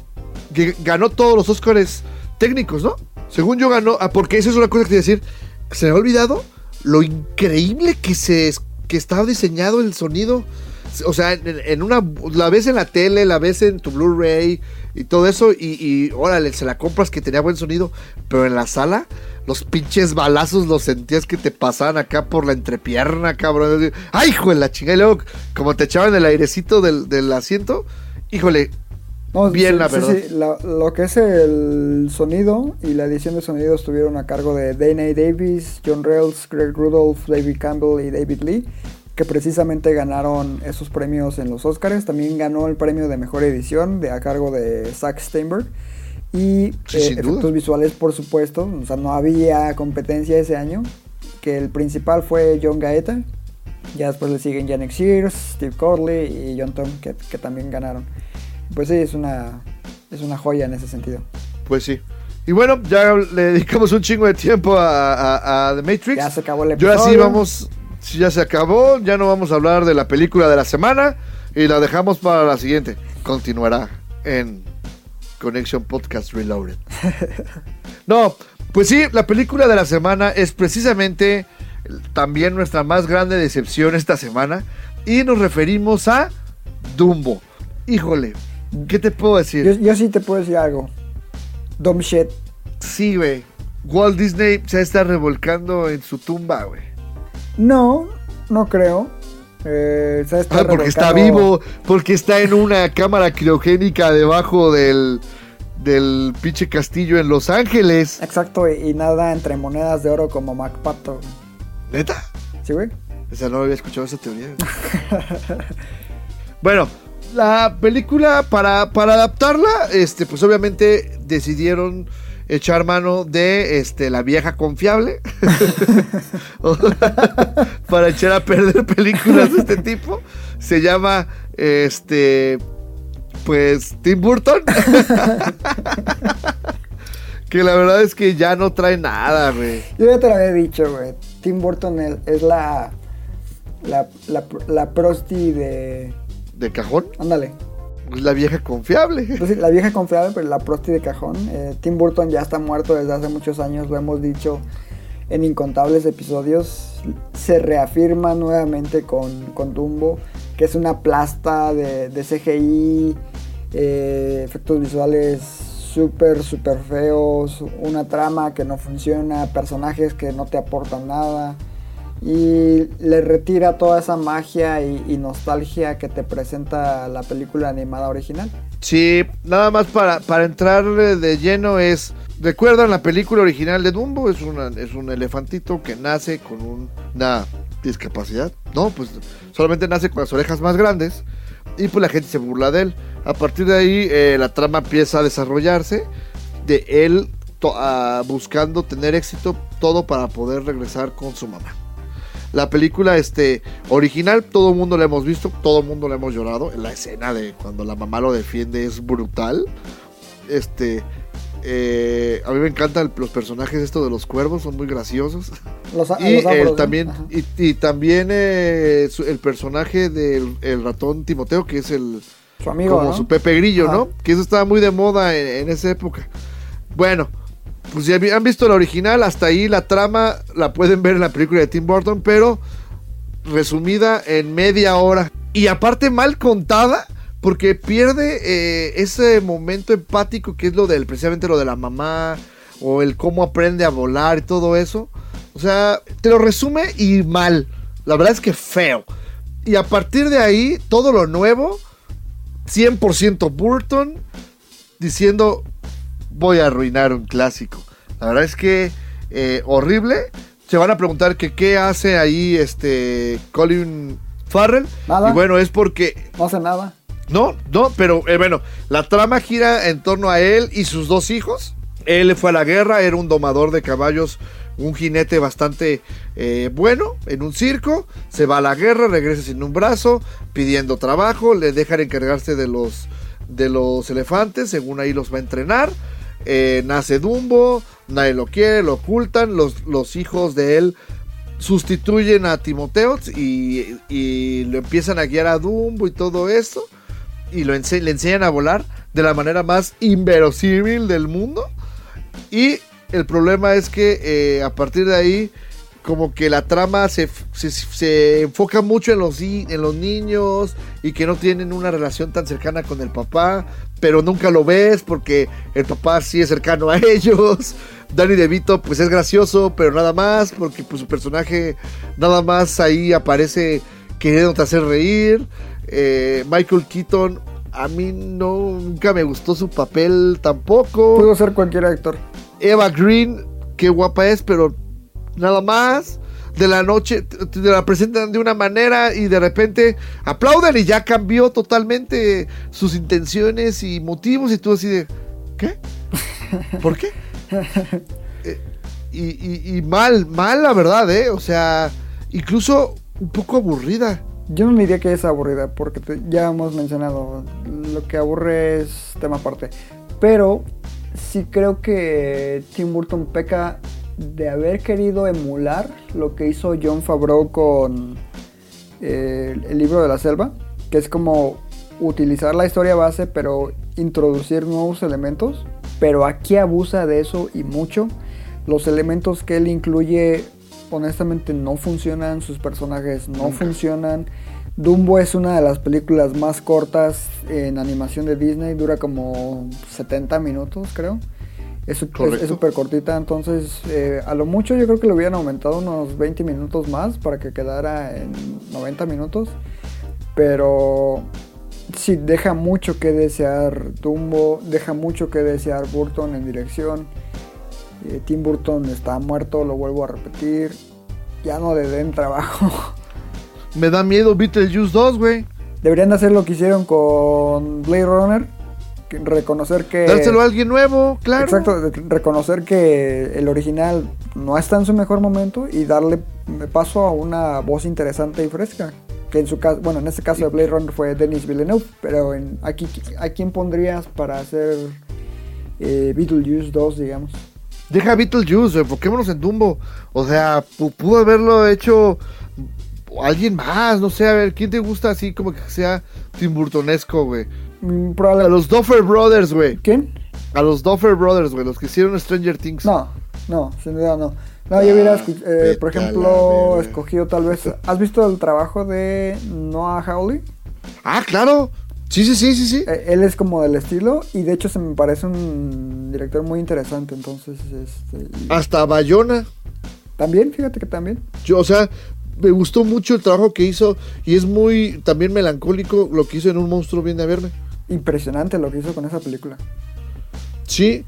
ganó todos los Oscars técnicos, ¿no? Según yo ganó. Ah, porque eso es una cosa que te decir. Se me ha olvidado lo increíble que se que estaba diseñado el sonido. O sea, en, una. La ves en la tele, la ves en tu Blu-ray, y todo eso, y, y órale, se la compras que tenía buen sonido, pero en la sala, los pinches balazos los sentías que te pasaban acá por la entrepierna, cabrón. ¡Ay, hijo de la chingada! Y luego, como te echaban el airecito del, asiento, híjole, bien la verdad. Sí, lo que es el sonido y la edición de sonido estuvieron a cargo de Dana Davis, John Rails, Greg Rudolph, David Campbell y David Lee que precisamente ganaron esos premios en los Oscars. También ganó el premio de mejor edición de, a cargo de Zack Steinberg. Y eh, efectos visuales, por supuesto. O sea, no había competencia ese año. Que el principal fue John Gaeta. Ya después le siguen Janek Sears, Steve Corley y John Tom, que, también ganaron. Pues sí, es una, es una joya en ese sentido. Pues sí. Y bueno, ya le dedicamos un chingo de tiempo a, The Matrix. Ya se acabó el episodio. Yo así vamos si ya se acabó, ya no vamos a hablar de la película de la semana y la dejamos para la siguiente. Continuará en Connection Podcast Reloaded. no, pues sí, la película de la semana es precisamente también nuestra más grande decepción esta semana y nos referimos a Dumbo. Híjole, ¿qué te puedo decir? Yo, sí te puedo decir algo. Dumb shit. Sí, güey. Walt Disney se está revolcando en su tumba, güey. No, no creo. Eh, ah, porque está vivo, porque está en una cámara criogénica debajo del, del pinche castillo en Los Ángeles. Exacto, y, nada entre monedas de oro como MacPato. ¿Neta? Sí, güey. O sea, no había escuchado esa teoría. bueno, la película, para, para adaptarla, este, pues obviamente decidieron echar mano de este, la vieja confiable para echar a perder películas de este tipo. Se llama este pues Tim Burton. que la verdad es que ya no trae nada, güey. Yo ya te lo había dicho, güey. Tim Burton es, la, la, la, la prosti de... ¿De cajón? Ándale. La vieja confiable. Pues la vieja confiable, pero la prosti de cajón. Eh, Tim Burton ya está muerto desde hace muchos años, lo hemos dicho en incontables episodios. Se reafirma nuevamente con, con Dumbo, que es una plasta de, CGI, eh, efectos visuales súper, súper feos, una trama que no funciona, personajes que no te aportan nada y le retira toda esa magia y, nostalgia que te presenta la película animada original. Sí, nada más para, para entrar de lleno es... ¿Recuerdan la película original de Dumbo? Es, una, es un elefantito que nace con una discapacidad. No, pues solamente nace con las orejas más grandes y pues la gente se burla de él. A partir de ahí eh, la trama empieza a desarrollarse de él ah, buscando tener éxito todo para poder regresar con su mamá. La película este, original, todo el mundo la hemos visto, todo el mundo la hemos llorado. La escena de cuando la mamá lo defiende es brutal. Este, Eh, a mí me encantan los personajes estos de los cuervos, son muy graciosos. Los, Y los también, y, y también eh, su- el personaje del el ratón Timoteo, que es el Su amigo, como ¿no? su Pepe Grillo, Ajá. ¿no? Que eso estaba muy de moda en, en esa época. Bueno, pues ya han visto la original, hasta ahí la trama la pueden ver en la película de Tim Burton, pero resumida en media hora. Y aparte mal contada, porque pierde eh, ese momento empático que es lo del, precisamente lo de la mamá, o el cómo aprende a volar y todo eso. O sea, te lo resume y mal. La verdad es que feo. Y a partir de ahí, todo lo nuevo, 100% Burton, diciendo, voy a arruinar un clásico. La verdad es que eh, horrible. Se van a preguntar que qué hace ahí este Colin Farrell. Nada. Y bueno, es porque No hace nada. no, no, pero eh, bueno, la trama gira en torno a él y sus dos hijos. Él fue a la guerra, era un domador de caballos, un jinete bastante eh, bueno en un circo. Se va a la guerra, regresa sin un brazo, pidiendo trabajo, le dejan encargarse de los, de los elefantes, según ahí los va a entrenar. Eh, nace Dumbo, nadie lo quiere, lo ocultan, los, los hijos de él sustituyen a Timoteo y, y lo empiezan a guiar a Dumbo y todo eso y lo ense- le enseñan a volar de la manera más inverosímil del mundo. Y el problema es que eh, a partir de ahí, como que la trama se, se- se enfoca mucho en los, en los niños y que no tienen una relación tan cercana con el papá, pero nunca lo ves porque el papá sí es cercano a ellos. Danny DeVito pues es gracioso, pero nada más, porque pues su personaje nada más ahí aparece queriéndote hacer reír. Eh, Michael Keaton, a mí no, nunca me gustó su papel tampoco. Pudo ser cualquier actor. Eva Green, qué guapa es, pero nada más. De la noche te la presentan de una manera y de repente aplauden y ya cambió totalmente sus intenciones y motivos y tú así de ¿qué? ¿Por qué? Eh, y, y- y mal, mal la verdad, ¿eh? O sea, incluso un poco aburrida. Yo no diría que es aburrida, porque te- ya hemos mencionado, lo que aburre es tema aparte. Pero sí creo que Tim Burton peca de haber querido emular lo que hizo John Favreau con eh, el libro de la selva, que es como utilizar la historia base, pero introducir nuevos elementos. Pero aquí abusa de eso y mucho. Los elementos que él incluye, honestamente, no funcionan. Sus personajes no funcionan. Dumbo es una de las películas más cortas en animación de Disney. Dura como 70 minutos, creo. Es súper cortita, entonces eh, a lo mucho yo creo que le hubieran aumentado unos 20 minutos más para que quedara en 90 minutos. Pero sí, deja mucho que desear Dumbo, deja mucho que desear Burton en dirección. Eh, Tim Burton está muerto, lo vuelvo a repetir. Ya no le den trabajo. Me da miedo Beetlejuice 2, güey. Deberían de hacer lo que hicieron con Blade Runner. Reconocer que... Dárselo a alguien nuevo, claro. Exacto, reconocer que el original no está en su mejor momento y darle paso a una voz interesante y fresca. Que en su caso, bueno, en este caso de Blade Runner fue Denis Villeneuve, pero en, aquí, ¿a quién pondrías para hacer eh, Beetlejuice 2, digamos? Deja Beetlejuice, enfoquémonos en Dumbo. O sea, pu- pudo haberlo hecho alguien más, no sé, a ver, ¿quién te gusta así como que sea Tim Burtonesco, güey? Mm, A los Duffer Brothers, güey. ¿Quién? A los Duffer Brothers, güey, los que hicieron Stranger Things. No, no, sin duda no. No, yo hubiera, eh, por ejemplo, escogido tal vez... ¿Has visto el trabajo de Noah Hawley? Ah, claro. Sí, sí, sí, sí, sí. Eh, Él es como del estilo y de hecho se me parece un director muy interesante, entonces este, Hasta Bayona. también, fíjate que también. Yo, o sea, me gustó mucho el trabajo que hizo y es muy también melancólico lo que hizo en Un monstruo viene a verme. Impresionante lo que hizo con esa película. Sí.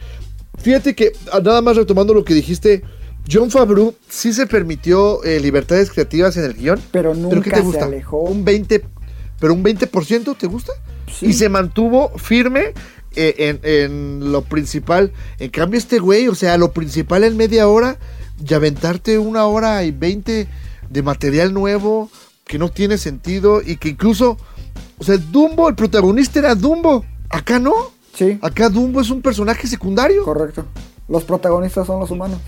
Fíjate que, ah, nada más retomando lo que dijiste, John Favreau sí se permitió eh, libertades creativas en el guion. Pero ¿Pero nunca qué te se gusta? alejó. Un 20, pero un 20% te gusta? Sí. Y se mantuvo firme eh, en, en lo principal. En cambio, este güey, o sea, lo principal en media hora y aventarte una hora y 20 de material nuevo que no tiene sentido y que incluso, o sea, Dumbo, el protagonista era Dumbo. Acá no. Sí. Acá Dumbo es un personaje secundario. Correcto. Los protagonistas son los humanos.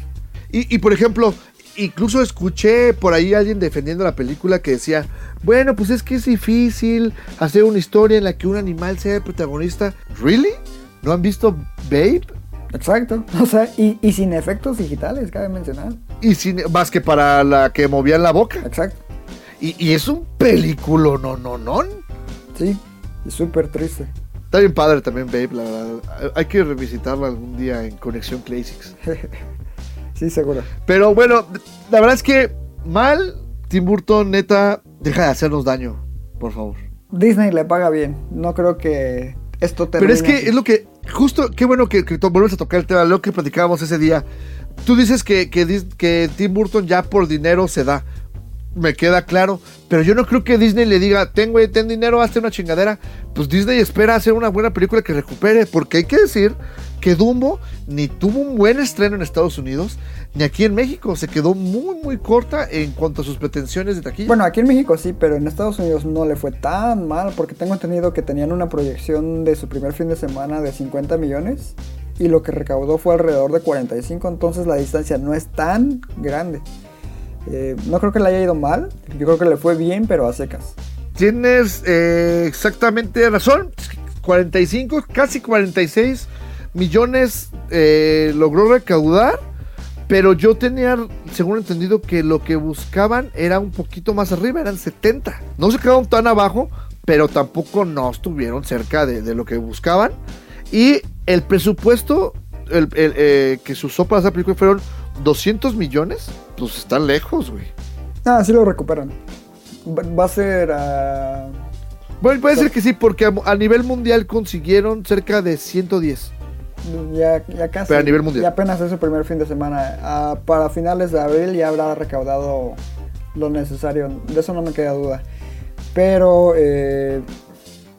Y, y, por ejemplo, incluso escuché por ahí a alguien defendiendo la película que decía, bueno, pues es que es difícil hacer una historia en la que un animal sea el protagonista. ¿Really? ¿No han visto Babe? Exacto. O sea, y, y sin efectos digitales, cabe mencionar. Y sin, más que para la que movían la boca. Exacto. Y, y es un película, no, no, no. Sí, y súper triste. Está bien padre también, Babe, la verdad. Hay que revisitarla algún día en Conexión Classics. sí, seguro. Pero bueno, la verdad es que mal, Tim Burton, neta, deja de hacernos daño, por favor. Disney le paga bien. No creo que esto termine. Pero es que es lo que, justo, qué bueno que, que volvemos a tocar el tema, lo que platicábamos ese día. Tú dices que, que Tim Burton ya por dinero se da. Me queda claro. Pero yo no creo que Disney le diga, ten, güey, ten dinero, hazte una chingadera. Pues Disney espera hacer una buena película que recupere. Porque hay que decir que Dumbo ni tuvo un buen estreno en Estados Unidos, ni aquí en México. Se quedó muy, muy corta en cuanto a sus pretensiones de taquilla. Bueno, aquí en México sí, pero en Estados Unidos no le fue tan mal, porque tengo entendido que tenían una proyección de su primer fin de semana de 50 millones y lo que recaudó fue alrededor de 45, entonces la distancia no es tan grande. Eh, no creo que le haya ido mal, yo creo que le fue bien, pero a secas. Tienes eh, exactamente razón. 45, casi 46 millones eh, logró recaudar. Pero yo tenía, según entendido, que lo que buscaban era un poquito más arriba, eran 70. No se quedaron tan abajo, pero tampoco no estuvieron cerca de, lo que buscaban. Y el presupuesto el- que se usó para esa película fueron 200 millones. Pues están lejos, güey. Ah, sí lo recuperan. Va a ser... ah, Bueno, puede ser que sí, porque a, a nivel mundial consiguieron cerca de 110. ya, ya casi. Pero a nivel mundial. Y apenas es su primer fin de semana. Ah, para finales de abril ya habrá recaudado lo necesario. De eso no me queda duda. Pero, eh,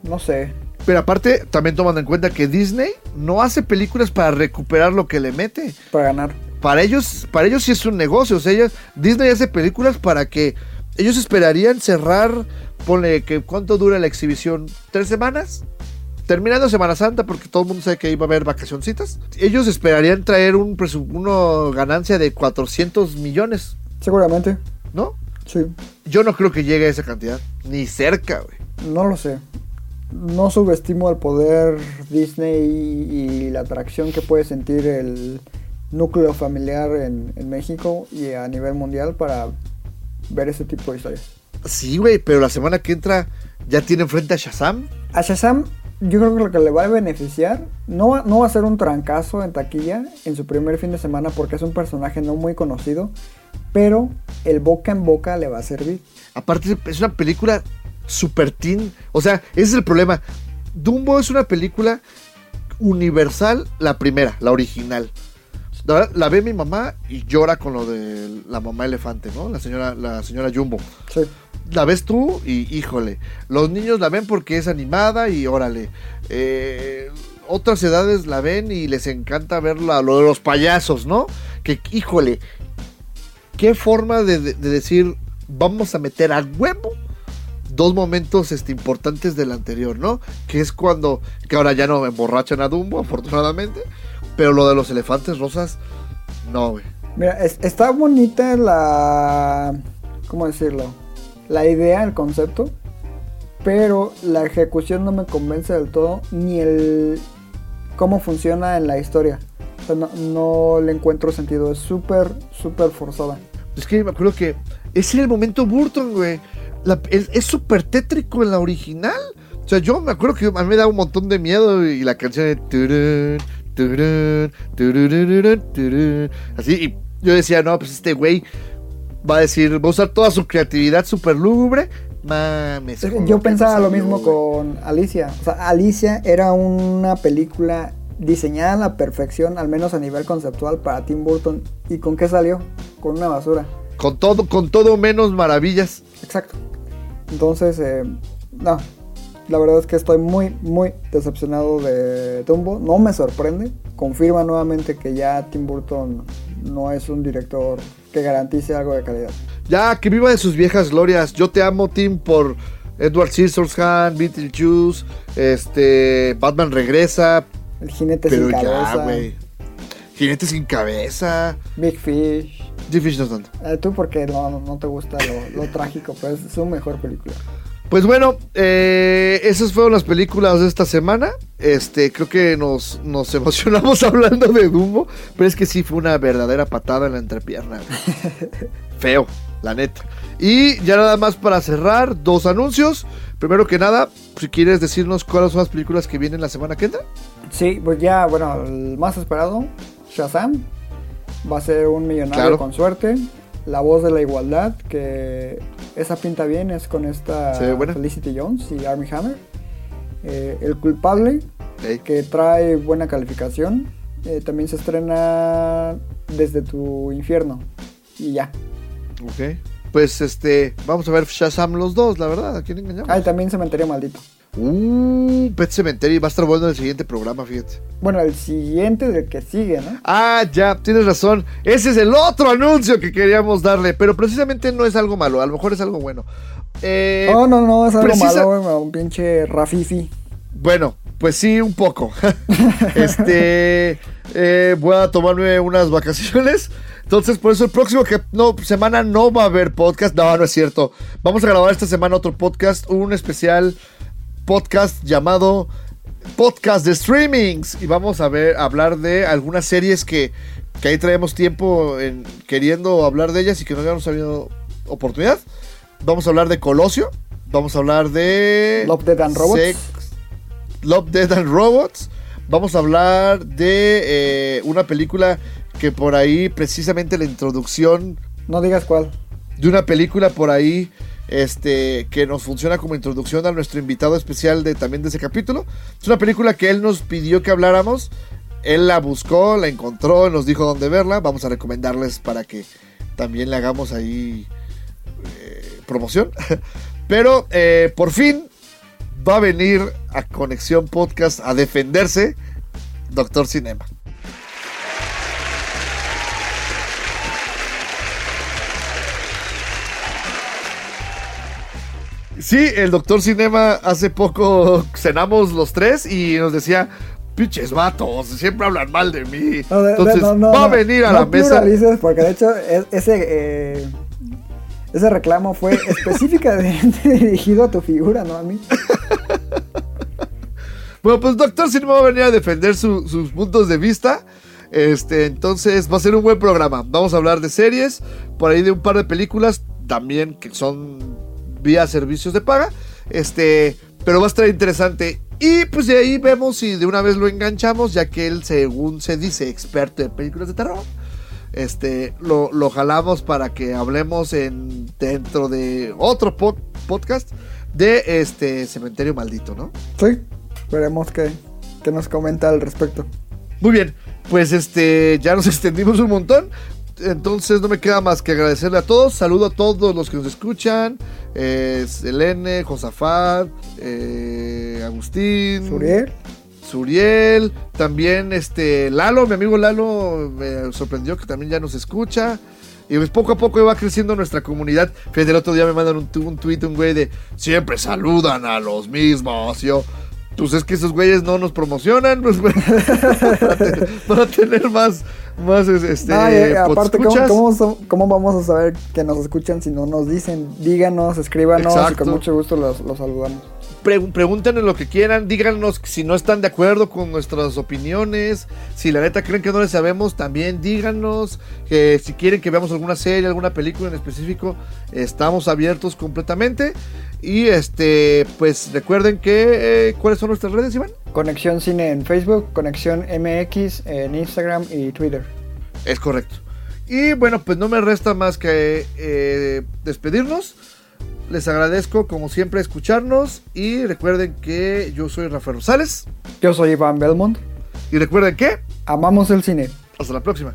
no sé. Pero aparte, también tomando en cuenta que Disney no hace películas para recuperar lo que le mete. Para ganar. Para ellos, para ellos sí es un negocio. O sea, ellos- Disney hace películas para que ellos esperarían cerrar, ponle que cuánto dura la exhibición, tres semanas. Terminando Semana Santa, porque todo el mundo sabe que iba a haber vacacioncitas. Ellos esperarían traer un una ganancia de 400 millones, Seguramente. ¿no? Sí. Yo no creo que llegue a esa cantidad. Ni cerca, güey. No lo sé. No subestimo el poder Disney y, y la atracción que puede sentir el núcleo familiar en, en México y a nivel mundial para ver ese tipo de historias. Sí, güey, pero la semana que entra ya tienen frente a Shazam. A Shazam, yo creo que lo que le va a beneficiar no no va a ser un trancazo en taquilla en su primer fin de semana porque es un personaje no muy conocido, pero el boca en boca le va a servir. Aparte, es una película super teen. O sea, ese es el problema. Dumbo es una película universal, la primera, la original. La, verdad, la ve mi mamá y llora con lo de la mamá elefante, ¿no? La señora, la señora Jumbo. Sí. La ves tú y híjole. Los niños la ven porque es animada y órale. Eh, otras edades la ven y les encanta ver la- lo de los payasos, ¿no? Que híjole. Qué forma de, de- de decir vamos a meter a huevo dos momentos este, importantes del anterior, ¿no? Que es cuando, que ahora ya no emborrachan a Dumbo, afortunadamente, pero lo de los elefantes rosas, no, güey. Mira, es- está bonita la... ¿Cómo decirlo? La idea, el concepto, pero la ejecución no me convence del todo, ni el... cómo funciona en la historia. O sea, no, no le encuentro sentido, es súper, súper forzada. Es que me acuerdo que ese era el momento Burton, güey. La- es es súper tétrico en la original. O sea, yo me acuerdo que a mí me da un montón de miedo y la canción de... Así, y yo decía, no, pues este güey va a decir, va a usar toda su creatividad súper lúgubre. Mames. Yo pensaba lo mismo con Alicia. O sea, Alicia era una película diseñada a la perfección, al menos a nivel conceptual, para Tim Burton. ¿Y con qué salió? Con una basura. Con todo, con todo menos maravillas. Exacto. Entonces, no. La verdad es que estoy muy, muy decepcionado de Dumbo. No me sorprende. Confirma nuevamente que ya Tim Burton no es un director que garantice algo de calidad. Ya, que viva de sus viejas glorias. Yo te amo, Tim, por Edward Scissorhands, Beetlejuice, este, Batman regresa. El jinete Pero sin ya, cabeza. güey. Jinete sin cabeza. Big Fish. Big Fish no tanto. Eh, tú porque no, no- no te gusta lo, lo trágico, pero es su mejor película. Pues bueno, eh, esas fueron las películas de esta semana. Este, creo que nos, nos emocionamos hablando de Dumbo, pero es que sí fue una verdadera patada en la entrepierna. Feo, la neta. Y ya nada más para cerrar, dos anuncios. Primero que nada, si quieres decirnos cuáles son las películas que vienen la semana que entra. Sí, pues ya, bueno, el más esperado, Shazam. Va a ser un millonario Claro. con suerte. La voz de la igualdad, que esa pinta bien, es con esta. Felicity Jones y Army Hammer. Eh, el culpable, que trae buena calificación. Eh, también se estrena desde tu infierno. Y ya. ok. Pues este, vamos a ver Shazam los dos, la verdad, ¿a quién engañamos? Ah, y también Cementerio Maldito. Uh, Pet Cemetery va a estar bueno en el siguiente programa, fíjate. Bueno, el siguiente del que sigue, ¿no? Ah, ya, tienes razón. Ese es el otro anuncio que queríamos darle, pero precisamente no es algo malo, a lo mejor es algo bueno. Eh, No, no, no, es algo precisa- malo, un pinche Rafifi. Bueno, pues sí, un poco. este, eh, voy a tomarme unas vacaciones. Entonces, por eso el próximo que no, semana no va a haber podcast. No, no es cierto. Vamos a grabar esta semana otro podcast, un especial podcast llamado Podcast de Streamings. Y vamos a ver, a hablar de algunas series que, que ahí traemos tiempo en, queriendo hablar de ellas y que no habíamos habido oportunidad. Vamos a hablar de Colosio. Vamos a hablar de. Love, Death and Robots. Sex- Love, Death and Robots. Vamos a hablar de eh, una película que por ahí, precisamente la introducción No digas cuál. de una película por ahí este que nos funciona como introducción a nuestro invitado especial de también de ese capítulo. Es una película que él nos pidió que habláramos. Él la buscó, la encontró, nos dijo dónde verla. Vamos a recomendarles para que también le hagamos ahí eh, promoción. Pero eh, por fin va a venir a Conexión Podcast a defenderse Doctor Cinema. Sí, el Doctor Cinema hace poco cenamos los tres y nos decía, pinches vatos, siempre hablan mal de mí. No, Entonces no, no, va a venir a No la mesa. porque de hecho es- ese eh, ese reclamo fue específicamente dirigido a tu figura, no a mí. Bueno, pues Doctor Cinema va a venir a defender su- sus puntos de vista. Este, entonces va a ser un buen programa. Vamos a hablar de series, por ahí de un par de películas también que son vía servicios de paga. Este, pero va a estar interesante. Y pues de ahí vemos si de una vez lo enganchamos, ya que él, según se dice, experto en películas de terror. Este, lo, lo jalamos para que hablemos en dentro de otro po- podcast de este cementerio maldito, ¿no? Sí, veremos qué, qué nos comenta al respecto. Muy bien, pues este ya nos extendimos un montón. Entonces no me queda más que agradecerle a todos. Saludo a todos los que nos escuchan. Eh, Selene, Josafat, eh, Agustín. Suriel, Suriel, también este Lalo, mi amigo Lalo me sorprendió que también ya nos escucha. Y pues poco a poco va creciendo nuestra comunidad. Fíjate, el otro día me mandan un, un tweet un güey de siempre saludan a los mismos. Yo, pues es que esos güeyes no nos promocionan, pues güey, para, te- para tener más, más este, No, y, eh, aparte, ¿cómo, cómo, cómo vamos a saber que nos escuchan si no nos dicen? Díganos, escríbanos y con mucho gusto los, los saludamos. Pre- pregúntenos lo que quieran, díganos si no están de acuerdo con nuestras opiniones, si la neta creen que no les sabemos, también díganos, que si quieren que veamos alguna serie, alguna película en específico, estamos abiertos completamente. Y este, pues recuerden que, eh, ¿cuáles son nuestras redes, Iván? Conexión Cine en Facebook, Conexión MX en Instagram y Twitter. Es correcto. Y bueno, pues no me resta más que eh, despedirnos. Les agradezco como siempre escucharnos y recuerden que yo soy Rafael Rosales Yo soy Iván Belmont. y recuerden que Amamos el cine. hasta la próxima.